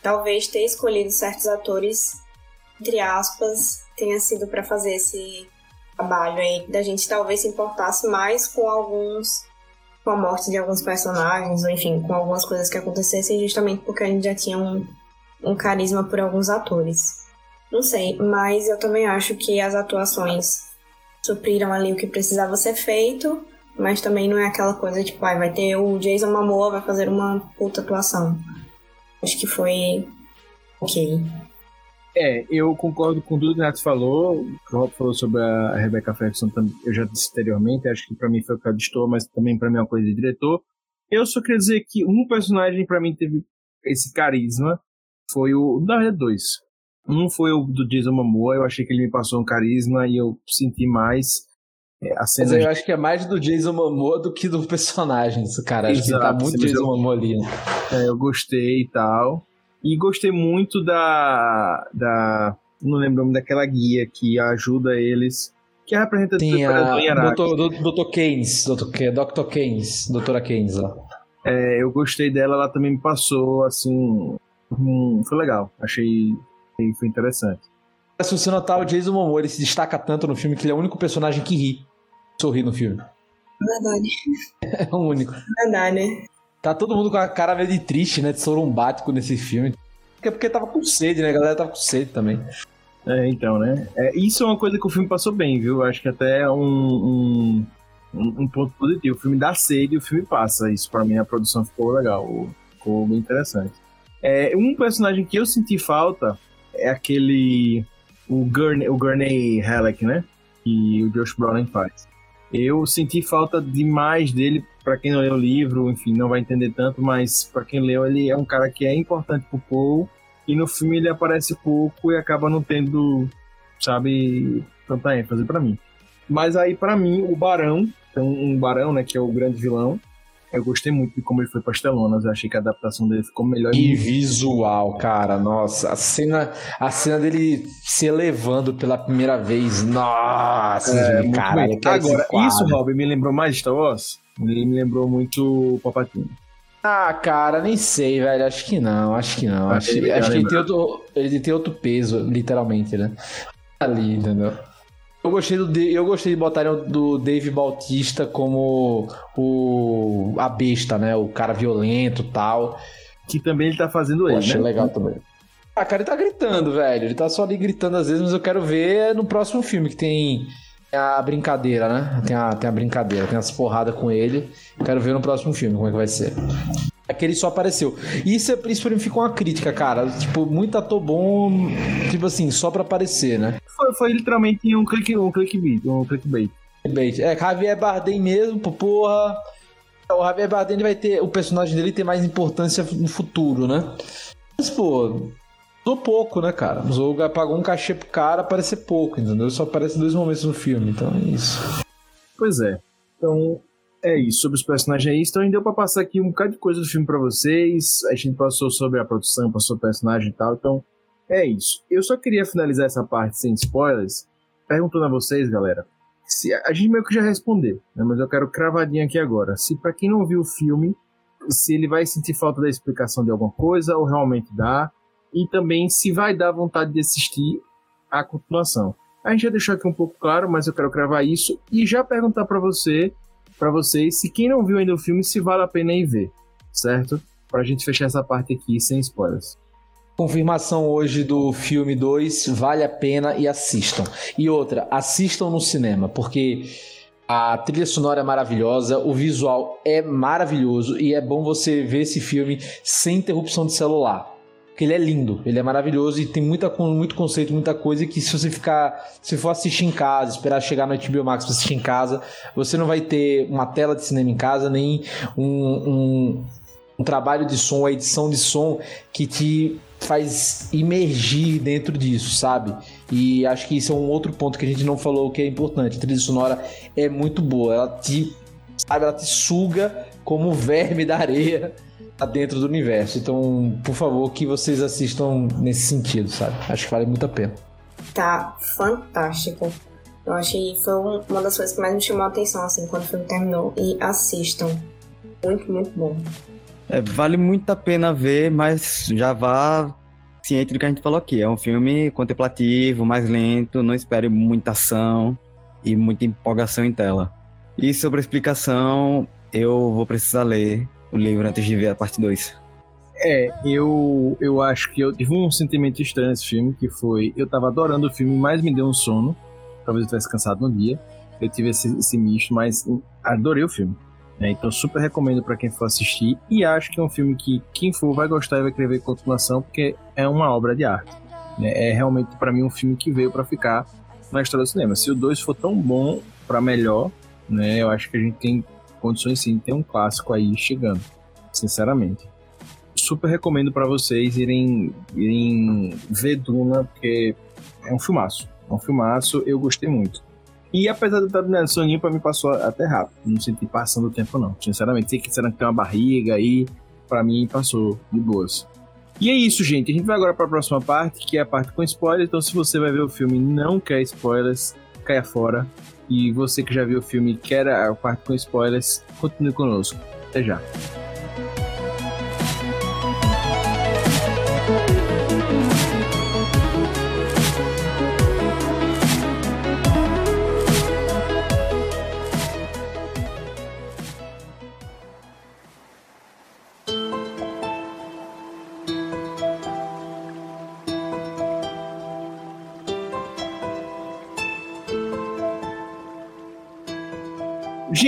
talvez ter escolhido certos atores, entre aspas, tenha sido para fazer esse trabalho aí, da gente talvez se importasse mais com alguns, com a morte de alguns personagens, ou enfim, com algumas coisas que acontecessem, justamente porque a gente já tinha um, um carisma por alguns atores. Não sei, mas eu também acho que as atuações supriram ali o que precisava ser feito mas também não é aquela coisa tipo, ah, vai ter o Jason Momoa vai fazer uma puta atuação. Acho que foi ok. É, eu concordo com tudo que o Renato falou. O Rob falou sobre a Rebecca Ferguson, eu já disse anteriormente. Acho que para mim foi o que ela mas também para mim é uma coisa de diretor. Eu só queria dizer que um personagem para mim teve esse carisma. Foi o. Na verdade, dois. Um foi o do Jason Momoa. Eu achei que ele me passou um carisma e eu senti mais a cena Mas eu de... acho que é mais do Jason Momoa do que do personagem, esse cara. Acho Exato, que tá muito Jason Momoa ali. Né? É, eu gostei e tal. E gostei muito da. da não lembro o nome daquela guia que ajuda eles. Que é representa Sim, a Dr. Keynes, Dr. Dr. Keynes, Doutora Keynes lá. É, eu gostei dela, ela também me passou, assim. Hum, foi legal. Achei. Foi interessante. Se você notar, o Jason Momoa ele se destaca tanto no filme que ele é o único personagem que ri, sorri no filme. Verdade. É o único. Verdade. Tá todo mundo com a cara meio de triste, né? De sorumbático nesse filme. É porque tava com sede, né? A galera tava com sede também. É, então, né? É, isso é uma coisa que o filme passou bem, viu? Acho que até é um, um, um ponto positivo. O filme dá sede e o filme passa. Isso pra mim, a produção ficou legal. Ficou bem interessante. É, um personagem que eu senti falta é aquele o Gurney, o Gurney Halleck, né? Que o Josh Brolin faz. Eu senti falta demais dele, para quem não leu o livro, enfim, não vai entender tanto, mas para quem leu, ele é um cara que é importante pro Paul, e no filme ele aparece pouco e acaba não tendo, sabe, tanta ênfase para mim. Mas aí, para mim, o Barão, então um Barão, né, que é o grande vilão, eu gostei muito de como ele foi pastelonas. Eu achei que a adaptação dele ficou melhor. E visual, cara. Nossa, a cena, a cena dele se elevando pela primeira vez. Nossa, é, caralho. Agora, isso, Rob, me lembrou mais Star Wars? Ele me lembrou muito o Palpatine. Ah, cara, nem sei, velho. Acho que não, acho que não. acho, acho que ele tem, outro, ele tem outro peso, literalmente, né? Ali, entendeu? Eu gostei, do, eu gostei de botar do Dave Bautista como o a besta, né? O cara violento tal. Que também ele tá fazendo ele, achei né? legal também. Ah, cara, ele tá gritando, velho. Ele tá só ali gritando às vezes, mas eu quero ver no próximo filme que tem a brincadeira, né? Tem a, tem a brincadeira, tem as porradas com ele. Quero ver no próximo filme como é que vai ser. Aquele só apareceu. Isso, é, isso pra mim ficou uma crítica, cara. Tipo, muito ator bom, tipo assim, só pra aparecer, né? Foi, foi literalmente um, click, um clickbait. Um clickbait. É, Javier Bardem mesmo, porra. O Javier Bardem ele vai ter. O personagem dele tem mais importância no futuro, né? Mas, pô, usou pouco, né, cara? Usou, pagou um cachê pro cara, aparecer pouco, entendeu? Só aparece dois momentos no filme, então é isso. Pois é. Então, é isso, sobre os personagens isso. Então, deu pra passar aqui um bocado de coisa do filme pra vocês. A gente passou sobre a produção, passou o personagem e tal. Então, é isso. Eu só queria finalizar essa parte sem spoilers, perguntando a vocês, galera. Se a gente meio que já respondeu, né, mas eu quero cravadinha aqui agora. Se para quem não viu o filme, se ele vai sentir falta da explicação de alguma coisa ou realmente dá, e também se vai dar vontade de assistir a continuação. A gente já deixou aqui um pouco claro, mas eu quero cravar isso e já perguntar para você para vocês se quem não viu ainda o filme, se vale a pena ir ver, certo? Pra gente fechar essa parte aqui sem spoilers. Confirmação hoje do filme 2, vale a pena e assistam. E outra, assistam no cinema, porque a trilha sonora é maravilhosa, o visual é maravilhoso e é bom você ver esse filme sem interrupção de celular. Porque ele é lindo, ele é maravilhoso e tem muita, muito conceito, muita coisa que se você ficar, se for assistir em casa, esperar chegar no HBO Max para assistir em casa, você não vai ter uma tela de cinema em casa, nem um, um um trabalho de som, a edição de som que te faz imergir dentro disso, sabe? E acho que isso é um outro ponto que a gente não falou que é importante. A trilha sonora é muito boa, ela te, sabe, ela te suga como verme da areia tá dentro do universo. Então, por favor, que vocês assistam nesse sentido, sabe? Acho que vale muito a pena. Tá fantástico. Eu achei foi uma das coisas que mais me chamou a atenção assim quando o filme terminou e assistam. Muito, muito bom. É, vale muito a pena ver, mas já vá ciente do que a gente falou aqui. É um filme contemplativo, mais lento, não espere muita ação e muita empolgação em tela. E sobre a explicação, eu vou precisar ler o livro antes de ver a parte 2. É, eu, eu acho que eu tive um sentimento estranho nesse filme, que foi, eu tava adorando o filme, mas me deu um sono, talvez eu tivesse cansado no dia, eu tive esse, esse misto, mas adorei o filme. Né? Então super recomendo para quem for assistir, e acho que é um filme que quem for vai gostar e vai querer ver continuação, porque é uma obra de arte. Né? É realmente para mim um filme que veio para ficar na história do cinema. Se o 2 for tão bom para melhor, né, eu acho que a gente tem condições sim de ter um clássico aí chegando, sinceramente super recomendo para vocês irem, irem ver Duna, porque é um filmaço. É um filmaço, eu gostei muito. E apesar de estar dando soninho, pra mim passou até rápido. Não senti passando o tempo, não. Sinceramente, sei que será que tem uma barriga aí. Pra mim, passou de boas. E é isso, gente. A gente vai agora para a próxima parte, que é a parte com spoilers. Então, se você vai ver o filme e não quer spoilers, caia fora. E você que já viu o filme e quer a parte com spoilers, continue conosco. Até já.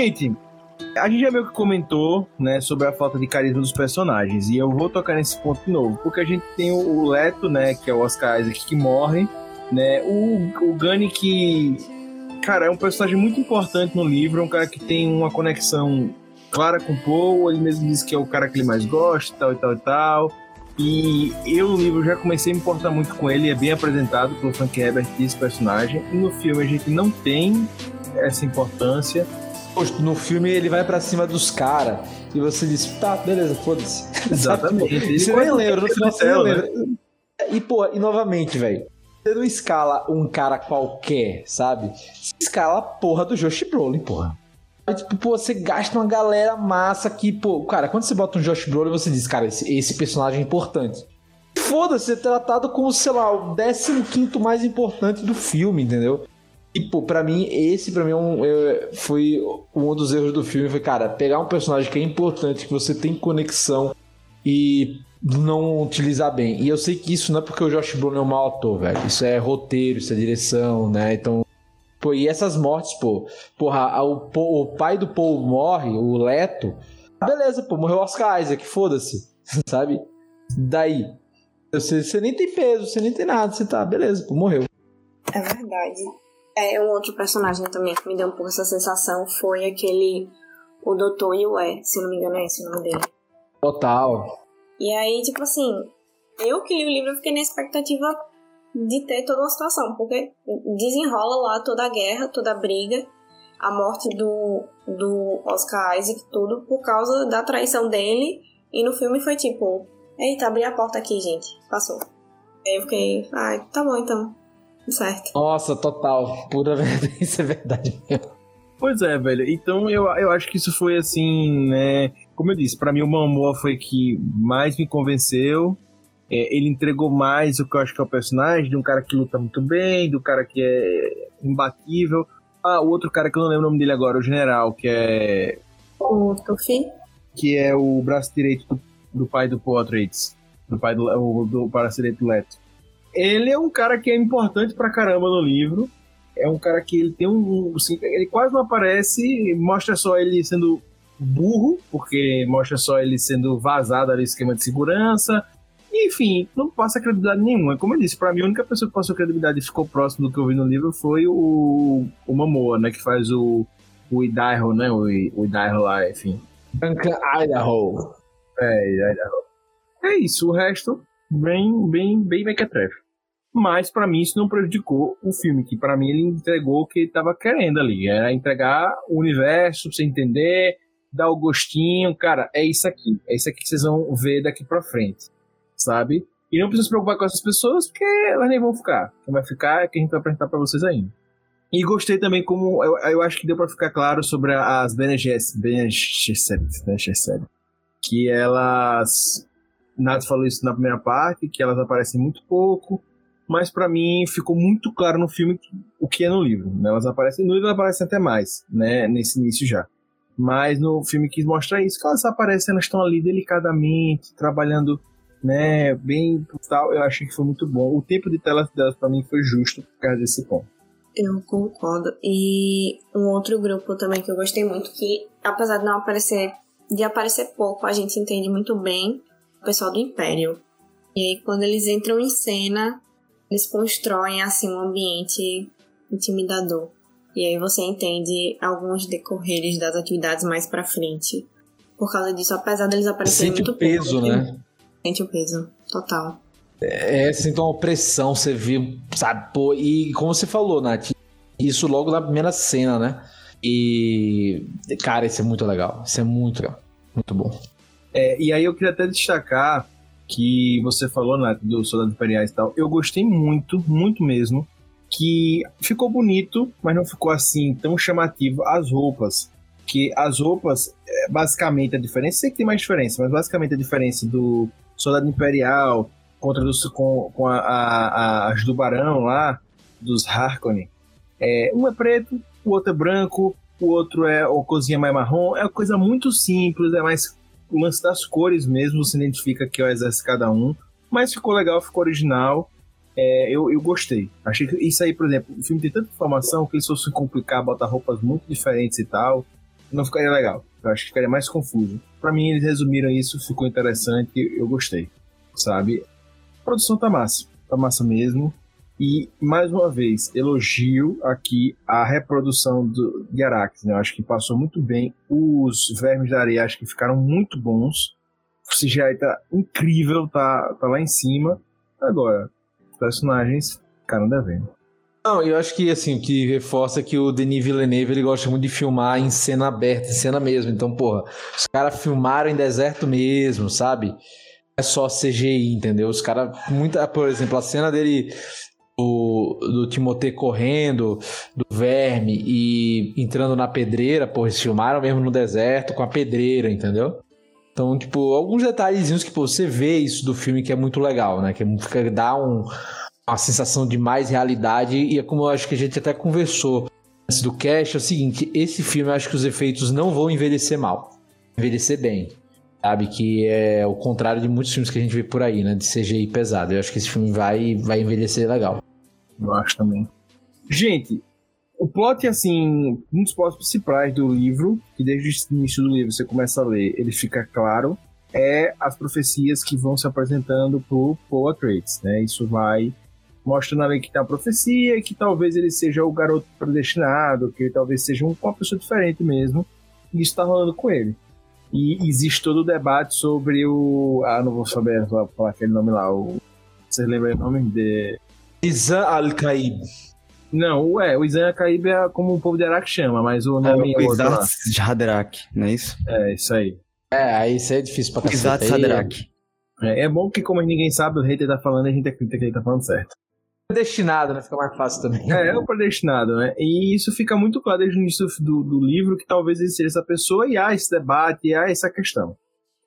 Gente, a gente já meio que comentou, né, sobre a falta de carisma dos personagens, e eu vou tocar nesse ponto de novo, porque a gente tem o Leto, né, que é o Oscar Isaac, que morre, né, o, o Gunny que, cara, é um personagem muito importante no livro, é um cara que tem uma conexão clara com o Paul, ele mesmo diz que é o cara que ele mais gosta, tal e tal e tal, e eu no livro já comecei a me importar muito com ele, é bem apresentado pelo Frank Herbert esse personagem, e no filme a gente não tem essa importância, no filme ele vai para cima dos caras e você diz, tá, beleza, foda-se. Exatamente. você nem lembra, no final você nem lembra. E, pô, e novamente, velho, você não escala um cara qualquer, sabe? Você escala a porra do Josh Brolin, porra. Aí, tipo, pô, você gasta uma galera massa que, pô, cara, quando você bota um Josh Brolin, você diz, cara, esse, esse personagem é importante. Foda-se, é tratado como, sei lá, o 15 mais importante do filme, entendeu? E, pô, pra mim, esse pra mim é um, é, foi um dos erros do filme. Foi, cara, pegar um personagem que é importante, que você tem conexão e não utilizar bem. E eu sei que isso não é porque o Josh Brolin é um mau ator, velho. Isso é roteiro, isso é direção, né? Então, pô, e essas mortes, pô. Porra, o, o pai do Paul morre, o Leto. Beleza, pô, morreu Oscar Isaac, foda-se, sabe? Daí, você, você nem tem peso, você nem tem nada, você tá, beleza, pô, morreu. É verdade. É, um outro personagem também que me deu um pouco essa sensação foi aquele. O Doutor Yue, se não me engano é esse o nome dele. Total. E aí, tipo assim, eu que li o livro, fiquei na expectativa de ter toda uma situação, porque desenrola lá toda a guerra, toda a briga, a morte do, do Oscar Isaac, tudo, por causa da traição dele. E no filme foi tipo, eita, abri a porta aqui, gente. Passou. Aí eu fiquei, ai, ah, tá bom então certo. Nossa, total. Pura verdade. Isso é verdade mesmo. Pois é, velho. Então eu, eu acho que isso foi assim, né? Como eu disse, para mim o Momoa foi que mais me convenceu. É, ele entregou mais o que eu acho que é o personagem, de um cara que luta muito bem, do cara que é imbatível. Ah, o outro cara que eu não lembro o nome dele agora, o general, que é. O Tufi? Que é o braço direito do, do pai do Paul Do pai do, do, do braço direito do Leto ele é um cara que é importante pra caramba no livro. É um cara que ele tem um. Assim, ele quase não aparece, mostra só ele sendo burro, porque mostra só ele sendo vazado ali no esquema de segurança. Enfim, não passa credibilidade nenhuma. Como eu disse, pra mim a única pessoa que passou credibilidade e ficou próximo do que eu vi no livro foi o, o Mamoa, né? Que faz o, o Idaho, né? O, o Idaho lá, enfim. Duncan Idaho. É, é, é isso. O resto, bem, bem, bem mequetrefe. Mas para mim isso não prejudicou o filme, que para mim ele entregou o que ele estava querendo ali. Era entregar o universo pra você entender, dar o gostinho. Cara, é isso aqui. É isso aqui que vocês vão ver daqui pra frente. Sabe? E não precisa se preocupar com essas pessoas, porque elas nem vão ficar. Quem vai ficar é quem a gente vai apresentar pra vocês ainda. E gostei também como. Eu, eu acho que deu pra ficar claro sobre as Gesserit, né? Gesserit. Que elas. Nath falou isso na primeira parte, que elas aparecem muito pouco mas para mim ficou muito claro no filme o que é no livro. Né? Elas aparecem no livro, elas aparecem até mais, né? Nesse início já. Mas no filme quis mostrar isso, que elas aparecem, elas estão ali delicadamente, trabalhando, né, bem tal. Eu achei que foi muito bom. O tempo de tela delas para mim foi justo por causa desse ponto. Eu concordo. E um outro grupo também que eu gostei muito, que apesar de não aparecer, de aparecer pouco, a gente entende muito bem o pessoal do Império. E aí quando eles entram em cena, eles constroem assim um ambiente intimidador. E aí você entende alguns decorreres das atividades mais para frente. Por causa disso, apesar deles aparecerem Sente muito o peso, pouco, né? Sente o peso, total. É, você sente uma opressão, você vê, sabe? Pô, e como você falou, Nath, isso logo na primeira cena, né? E, cara, isso é muito legal. Isso é muito legal. Muito bom. É, e aí eu queria até destacar que você falou, né, do Soldado Imperiais e tal, eu gostei muito, muito mesmo, que ficou bonito, mas não ficou assim tão chamativo as roupas. Que as roupas, é, basicamente a diferença, sei que tem mais diferença, mas basicamente a diferença do Soldado Imperial contra dos, com, com a, a, a, as do Barão lá, dos Harkonnen, é, um é preto, o outro é branco, o outro é o cozinha mais marrom, é uma coisa muito simples, é mais o lance das cores mesmo, você identifica que é o exército cada um. Mas ficou legal, ficou original. É, eu, eu gostei. Achei que isso aí, por exemplo, o filme tem tanta informação que se fosse complicar, botar roupas muito diferentes e tal, não ficaria legal. Eu acho que ficaria mais confuso. Para mim, eles resumiram isso, ficou interessante, eu gostei. Sabe? A produção tá massa. Tá massa mesmo. E, mais uma vez, elogio aqui a reprodução do, de. Né? Eu acho que passou muito bem. Os vermes da areia acho que ficaram muito bons. O CGI tá incrível, tá, tá lá em cima. Agora, os personagens ficaram devendo. Não, eu acho que assim, o que reforça é que o Denis Villeneuve ele gosta muito de filmar em cena aberta, em cena mesmo. Então, porra, os caras filmaram em deserto mesmo, sabe? É só CGI, entendeu? Os caras, muita, por exemplo, a cena dele do, do Timotei correndo, do verme e entrando na pedreira, pô, eles filmaram mesmo no deserto com a pedreira, entendeu? Então, tipo, alguns detalhezinhos que pô, você vê isso do filme que é muito legal, né? Que fica, dá um, uma sensação de mais realidade e é como eu acho que a gente até conversou antes do cast, é o seguinte, esse filme eu acho que os efeitos não vão envelhecer mal, envelhecer bem. Sabe, que é o contrário de muitos filmes que a gente vê por aí, né? De CGI pesado. Eu acho que esse filme vai, vai envelhecer legal. Eu acho também. Gente, o plot, assim, um dos plots principais do livro, que desde o início do livro você começa a ler, ele fica claro, é as profecias que vão se apresentando pro Paul Atreides, né? Isso vai mostrando ali que tem a profecia e que talvez ele seja o garoto predestinado, que ele talvez seja uma pessoa diferente mesmo, e isso tá rolando com ele. E existe todo o debate sobre o. Ah, não vou saber falar aquele nome lá. O... Vocês lembram o nome? De... Izan Al-Qaib. Não, é, o Izan Al-Qaib é como o povo de Araque chama, mas o nome é, é o outro lá. Izat Haderach, não é isso? É, isso aí. É, aí isso é difícil pra cacete. Izat Aí- Haderach. É, é bom que como ninguém sabe, o hater tá falando, a gente acredita que ele tá falando certo. Predestinado, né? Fica mais fácil também. É, é o predestinado, né? E isso fica muito claro desde o início do, do livro que talvez ele seja essa pessoa e há esse debate, e há essa questão.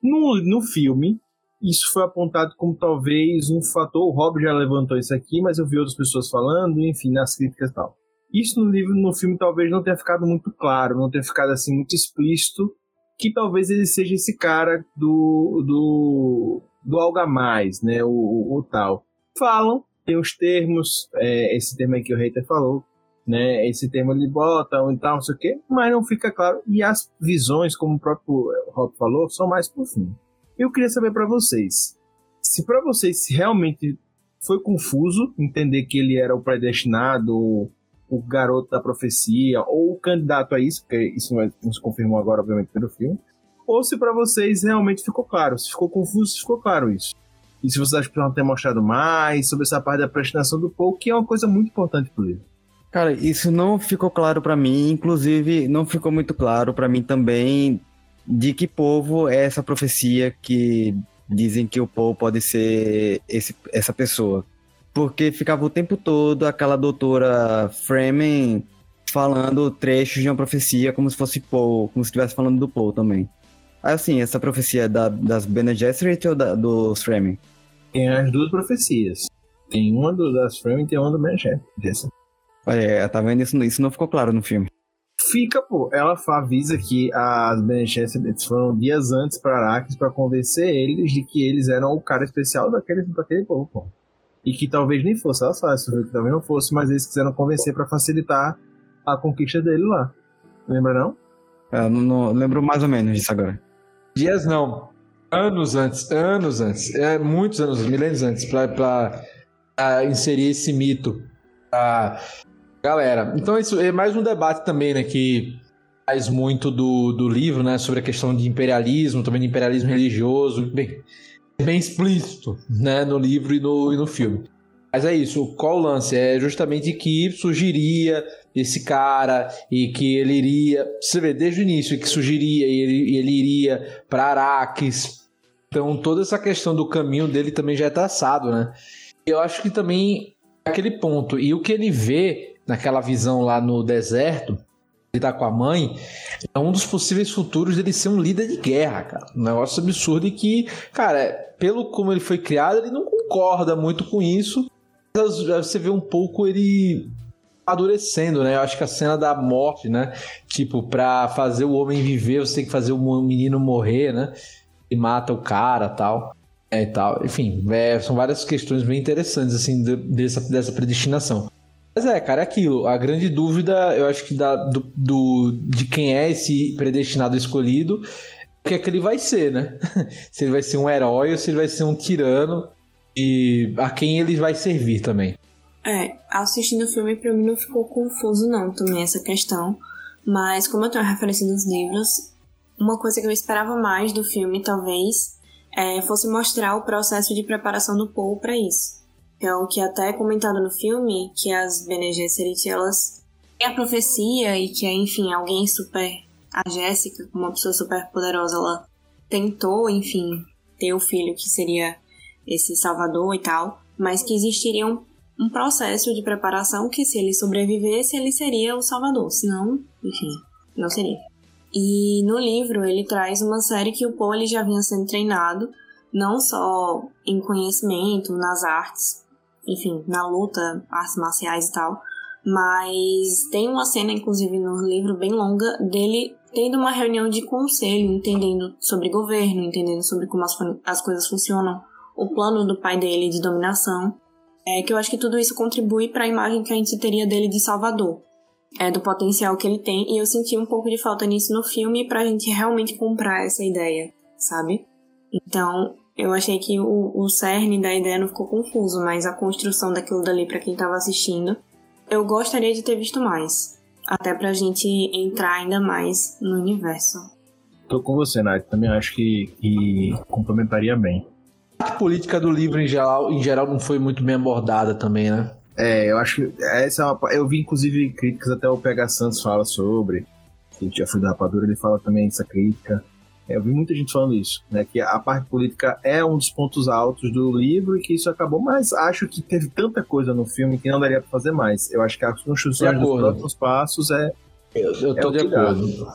No, no filme, isso foi apontado como talvez um fator. O Rob já levantou isso aqui, mas eu vi outras pessoas falando, enfim, nas críticas e tal. Isso no livro, no filme, talvez não tenha ficado muito claro, não tenha ficado assim muito explícito, que talvez ele seja esse cara do do, do algo a mais, né? O, o, o tal. Falam, tem os termos, é, esse termo aí que o Reiter falou, né? Esse termo ele bota e tal, não sei o quê, mas não fica claro. E as visões, como o próprio Rob falou, são mais pro fim. Eu queria saber para vocês, se para vocês realmente foi confuso entender que ele era o predestinado, o, garoto da profecia, ou o candidato a isso, porque isso não, não se confirmou agora, obviamente, pelo filme, ou se para vocês realmente ficou claro. Se ficou confuso, se ficou claro isso. E se vocês acham que precisam ter mostrado mais sobre essa parte da predestinação do Paul, que é uma coisa muito importante pro livro. Cara, isso não ficou claro para mim, inclusive não ficou muito claro para mim também de que povo é essa profecia que dizem que o Paul pode ser esse, essa pessoa. Porque ficava o tempo todo aquela doutora Fremen falando trechos de uma profecia como se fosse Paul, como se estivesse falando do Paul também. Assim, essa profecia é da, das Bene Gesserit ou da, dos Fremen? Tem as duas profecias. Tem uma do, das Fremen e tem uma do Bene Gesserit. É, tá vendo? Isso, isso não ficou claro no filme. Fica, pô. Ela avisa que as Bene Gesserit foram dias antes para Arrakis para convencer eles de que eles eram o cara especial daquele, daquele povo, pô. E que talvez nem fosse, ela só que talvez não fosse, mas eles quiseram convencer para facilitar a conquista dele lá. Lembra não? Eu não, não lembro mais ou menos disso agora. Dias não. Anos antes, anos antes. É, muitos anos, milênios antes, para inserir esse mito. Pra... Galera, então isso é mais um debate também, né, que faz muito do, do livro, né, sobre a questão de imperialismo, também de imperialismo religioso, bem, bem explícito, né, no livro e no, e no filme. Mas é isso, qual o lance? É justamente que surgiria esse cara e que ele iria. Você vê, desde o início, que surgiria e ele, ele iria para Araques. Então, toda essa questão do caminho dele também já é traçado, né? Eu acho que também é aquele ponto. E o que ele vê naquela visão lá no deserto, ele tá com a mãe, é um dos possíveis futuros dele ser um líder de guerra, cara. Um negócio absurdo e que, cara, pelo como ele foi criado, ele não concorda muito com isso. Você vê um pouco ele amadurecendo, né? Eu acho que a cena da morte, né? Tipo, pra fazer o homem viver, você tem que fazer o menino morrer, né? E mata o cara tal. É, e tal. Enfim, é, são várias questões bem interessantes, assim, de, dessa, dessa predestinação. Mas é, cara, é aquilo. A grande dúvida, eu acho que da, do, do, de quem é esse predestinado escolhido, o que é que ele vai ser, né? se ele vai ser um herói ou se ele vai ser um tirano e a quem ele vai servir também. É, assistindo o filme pra mim não ficou confuso não também essa questão, mas como eu tenho a referência dos livros, uma coisa que eu esperava mais do filme talvez é, fosse mostrar o processo de preparação do Paul para isso. É o que até é comentado no filme, que as Bene Gesserit, elas têm a profecia e que, enfim, alguém super... A Jéssica, uma pessoa super poderosa, ela tentou, enfim, ter o filho que seria esse salvador e tal, mas que existiria um, um processo de preparação que se ele sobrevivesse, ele seria o salvador, senão, enfim, não seria. E no livro ele traz uma série que o Paul já vinha sendo treinado, não só em conhecimento, nas artes, enfim, na luta, artes marciais e tal, mas tem uma cena, inclusive, no livro bem longa, dele tendo uma reunião de conselho, entendendo sobre governo, entendendo sobre como as, as coisas funcionam, o plano do pai dele de dominação. É que eu acho que tudo isso contribui para a imagem que a gente teria dele de Salvador. É do potencial que ele tem e eu senti um pouco de falta nisso no filme para a gente realmente comprar essa ideia, sabe? Então, eu achei que o, o cerne da ideia não ficou confuso, mas a construção daquilo dali para quem tava assistindo, eu gostaria de ter visto mais. Até pra gente entrar ainda mais no universo. Tô com você, Nath. Também acho que, que complementaria bem. A política do livro em geral, em geral não foi muito bem abordada também, né? É, eu acho que essa é uma, eu vi inclusive críticas até o PH Santos fala sobre. Que já foi da rapadura, ele fala também essa crítica. É, eu vi muita gente falando isso, né? Que a parte política é um dos pontos altos do livro e que isso acabou, mas acho que teve tanta coisa no filme que não daria para fazer mais. Eu acho que a construção dos próximos passos é. Eu, eu tô é de acordo.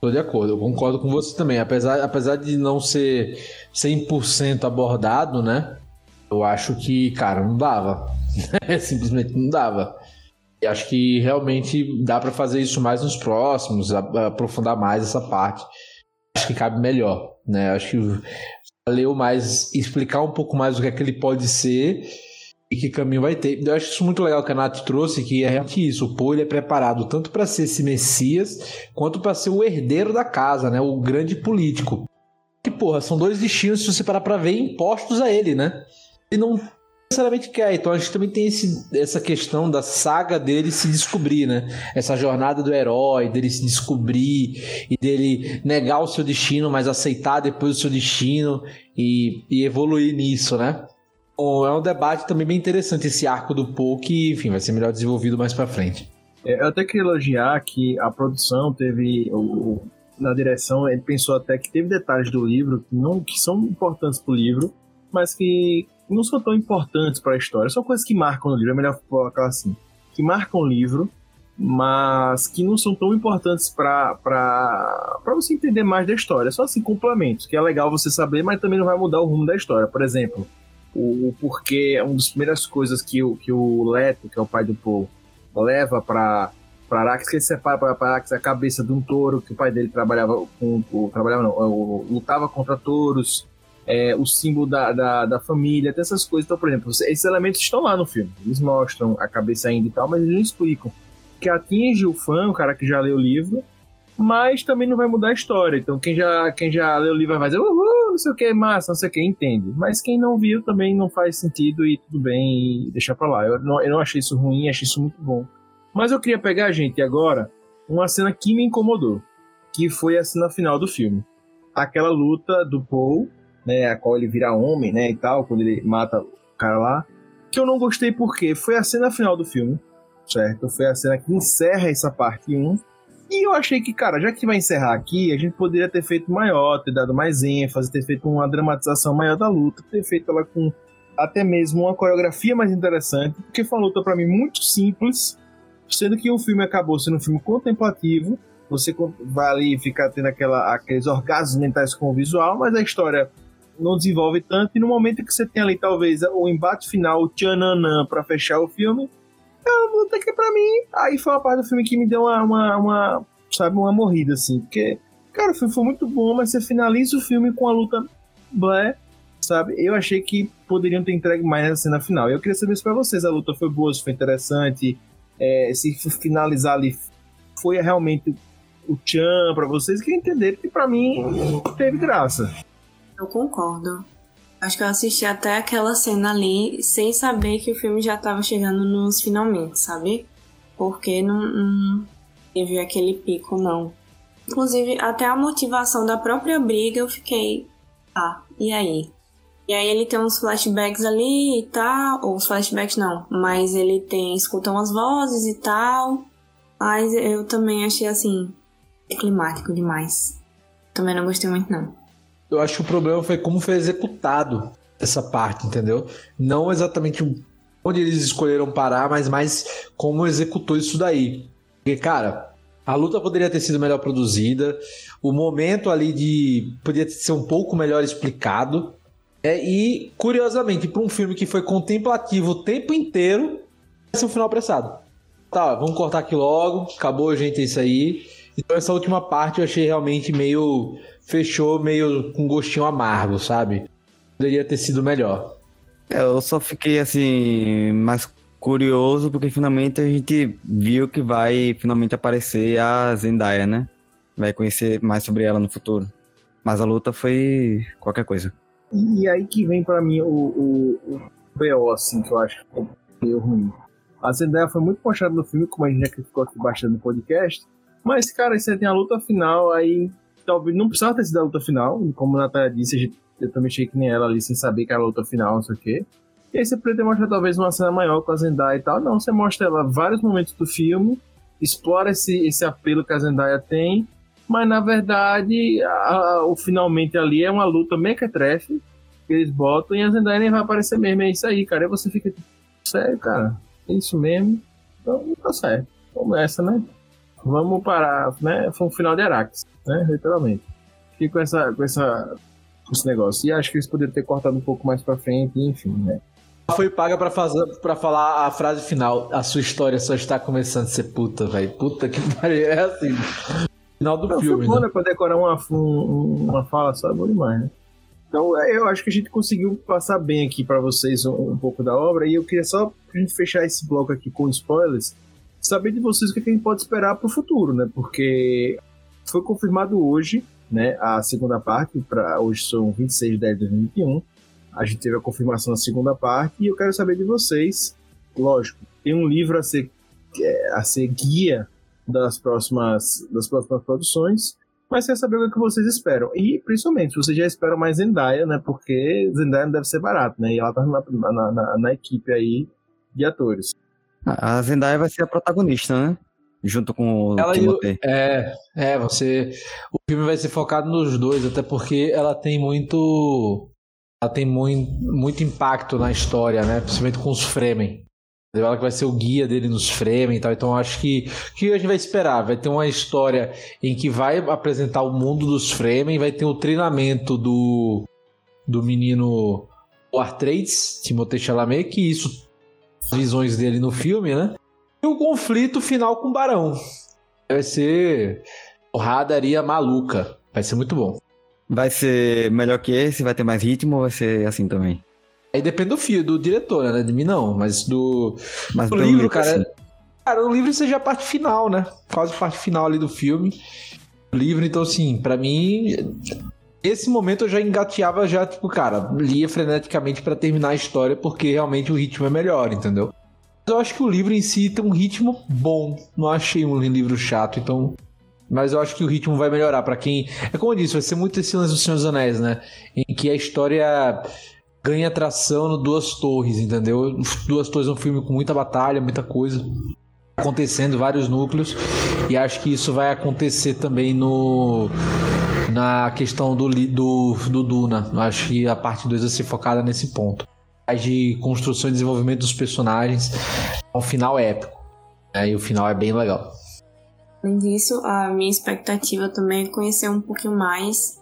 Tô de acordo, eu concordo com você também. Apesar, apesar de não ser 100% abordado, né? Eu acho que, cara, não dava. Simplesmente não dava. E acho que realmente dá para fazer isso mais nos próximos, aprofundar mais essa parte acho que cabe melhor, né? Acho que valeu mais explicar um pouco mais o que é que ele pode ser e que caminho vai ter. Eu acho isso muito legal que a Nath trouxe, que é realmente isso. O Paul é preparado tanto para ser esse Messias, quanto para ser o herdeiro da casa, né? O grande político. Que, porra, são dois destinos, se você parar pra ver, impostos a ele, né? Ele não necessariamente quer. Então a gente também tem esse, essa questão da saga dele se descobrir, né? Essa jornada do herói, dele se descobrir e dele negar o seu destino, mas aceitar depois o seu destino e, e evoluir nisso, né? É um debate também bem interessante esse arco do Poe que, enfim, vai ser melhor desenvolvido mais para frente. É, eu até queria elogiar que a produção teve o, na direção, ele pensou até que teve detalhes do livro que não que são importantes pro livro, mas que não são tão importantes para a história. São coisas que marcam o livro, é melhor colocar assim. Que marcam o livro, mas que não são tão importantes para você entender mais da história. Só assim, complementos, que é legal você saber, mas também não vai mudar o rumo da história. Por exemplo, o, o porquê, é uma das primeiras coisas que o, que o Leto, que é o pai do Paul, leva para para Arax, que ele separa para Arax a cabeça de um touro, que o pai dele trabalhava com, trabalhava não, lutava contra touros, é, o símbolo da, da, da, família, tem essas coisas. Então, por exemplo, esses elementos estão lá no filme. Eles mostram a cabeça ainda e tal, mas eles não explicam. Que atinge o fã, o cara que já leu o livro, mas também não vai mudar a história. Então, quem já, quem já leu o livro vai dizer, uhul, não sei o que, massa, não sei o que, entende. Mas quem não viu também não faz sentido e tudo bem, e deixar pra lá. Eu não, eu não achei isso ruim, achei isso muito bom. Mas eu queria pegar, gente, agora, uma cena que me incomodou, que foi a cena final do filme. Aquela luta do Paul né, a qual ele vira homem, né, e tal, quando ele mata o cara lá, que eu não gostei porque foi a cena final do filme, certo? Foi a cena que encerra essa parte 1, e eu achei que, cara, já que vai encerrar aqui, a gente poderia ter feito maior, ter dado mais ênfase, ter feito uma dramatização maior da luta, ter feito ela com até mesmo uma coreografia mais interessante, porque foi uma luta para mim muito simples, sendo que o filme acabou sendo um filme contemplativo, você vai ali ficar tendo aquela, aqueles orgasmos mentais com o visual, mas a história não desenvolve tanto, e no momento que você tem ali, talvez, o embate final, o tchananã, pra fechar o filme, é uma luta que pra mim, aí foi uma parte do filme que me deu uma, uma, uma sabe, uma morrida, assim, porque, cara, o filme foi muito bom, mas você finaliza o filme com a luta blé, sabe? Eu achei que poderiam ter entregue mais na cena final. Eu queria saber se pra vocês a luta foi boa, se foi interessante, é, se finalizar ali foi realmente o Chan pra vocês, que entenderam que pra mim teve graça. Eu concordo. Acho que eu assisti até aquela cena ali sem saber que o filme já estava chegando nos finalmente, sabe? Porque não, não teve aquele pico, não. Inclusive, até a motivação da própria briga eu fiquei. Ah, e aí? E aí ele tem uns flashbacks ali e tal. Ou os flashbacks não, mas ele tem. escuta umas vozes e tal. Mas eu também achei assim. climático demais. Também não gostei muito, não eu acho que o problema foi como foi executado essa parte, entendeu? Não exatamente onde eles escolheram parar, mas mais como executou isso daí. Porque, cara, a luta poderia ter sido melhor produzida, o momento ali de. poderia ser um pouco melhor explicado. É, e, curiosamente, para um filme que foi contemplativo o tempo inteiro, vai ser um final apressado. Tá, vamos cortar aqui logo, acabou, gente, é isso aí. Então, essa última parte eu achei realmente meio fechou meio com gostinho amargo, sabe? Poderia ter sido melhor. É, eu só fiquei assim, mais curioso porque finalmente a gente viu que vai finalmente aparecer a Zendaya, né? Vai conhecer mais sobre ela no futuro. Mas a luta foi qualquer coisa. E aí que vem para mim o, o, o BO, assim, que eu acho que meio ruim. A Zendaya foi muito mostrada no filme, como a gente já ficou aqui bastante no podcast. Mas, cara, você tem a luta final, aí talvez não precisava ter sido a luta final, como a Natália disse, eu também achei que nem ela ali, sem saber que era a luta final, não sei o quê. E aí você mostrar talvez uma cena maior com a Zendaya e tal. Não, você mostra ela vários momentos do filme, explora esse, esse apelo que a Zendaya tem, mas na verdade a, a, o finalmente ali é uma luta mequetrefe que eles botam e a Zendaya nem vai aparecer mesmo. É isso aí, cara. E você fica tipo, sério, cara? É isso mesmo? Então tá certo. Começa, né? Vamos parar, né? Foi um final de Arax né? Literalmente. Fiquei com essa, com essa, esse negócio. E acho que eles poderiam ter cortado um pouco mais pra frente, enfim, né? Foi paga pra, fazer, pra falar a frase final. A sua história só está começando a ser puta, velho. Puta que pariu. É assim. Final do Não, filme. Foi bom, né? Pra decorar uma, uma fala só, é bom demais, né? Então, eu acho que a gente conseguiu passar bem aqui para vocês um, um, pouco da obra. E eu queria só, pra gente fechar esse bloco aqui com spoilers, saber de vocês o que a gente pode esperar pro futuro, né? Porque foi confirmado hoje, né, a segunda parte, para hoje são 26 de 10 de 2021, a gente teve a confirmação da segunda parte e eu quero saber de vocês. Lógico, tem um livro a ser, é, a ser guia das próximas, das próximas produções, mas quer saber o que vocês esperam. E, principalmente, vocês já esperam mais Zendaya, né? Porque Zendaya não deve ser barato, né? E ela tá na, na, na, na equipe aí de atores. A Zendaya vai ser a protagonista, né? Junto com o ela Timothée. É, é, você. O filme vai ser focado nos dois, até porque ela tem muito. Ela tem muito, muito impacto na história, né? Principalmente com os Fremen. Ela que vai ser o guia dele nos Fremen e tal. Então acho que o que a gente vai esperar? Vai ter uma história em que vai apresentar o mundo dos Fremen, vai ter o treinamento do, do menino Artrades, Timothée Chalamet, que isso visões dele no filme, né? E o conflito final com o Barão. Vai ser porradaria maluca. Vai ser muito bom. Vai ser melhor que esse? Vai ter mais ritmo ou vai ser assim também? Aí depende do fio, do diretor, né? De mim não, mas do, Mas do livro, cara. assim. Cara, o livro seja a parte final, né? Quase a parte final ali do filme. O livro, então, assim, pra mim. Nesse momento eu já engateava, já, tipo, cara, lia freneticamente pra terminar a história, porque realmente o ritmo é melhor, entendeu? Eu acho que o livro em si tem um ritmo bom. Não achei um livro chato, então. Mas eu acho que o ritmo vai melhorar pra quem. É como eu disse, vai ser muito esse lance do Senhor dos Anéis, né? Em que a história ganha atração no Duas Torres, entendeu? Duas Torres é um filme com muita batalha, muita coisa acontecendo, vários núcleos, e acho que isso vai acontecer também no na questão do, do, do Duna. Acho que a parte 2 vai ser focada nesse ponto. De construção e desenvolvimento dos personagens, ao final épico. né? E o final é bem legal. Além disso, a minha expectativa também é conhecer um pouquinho mais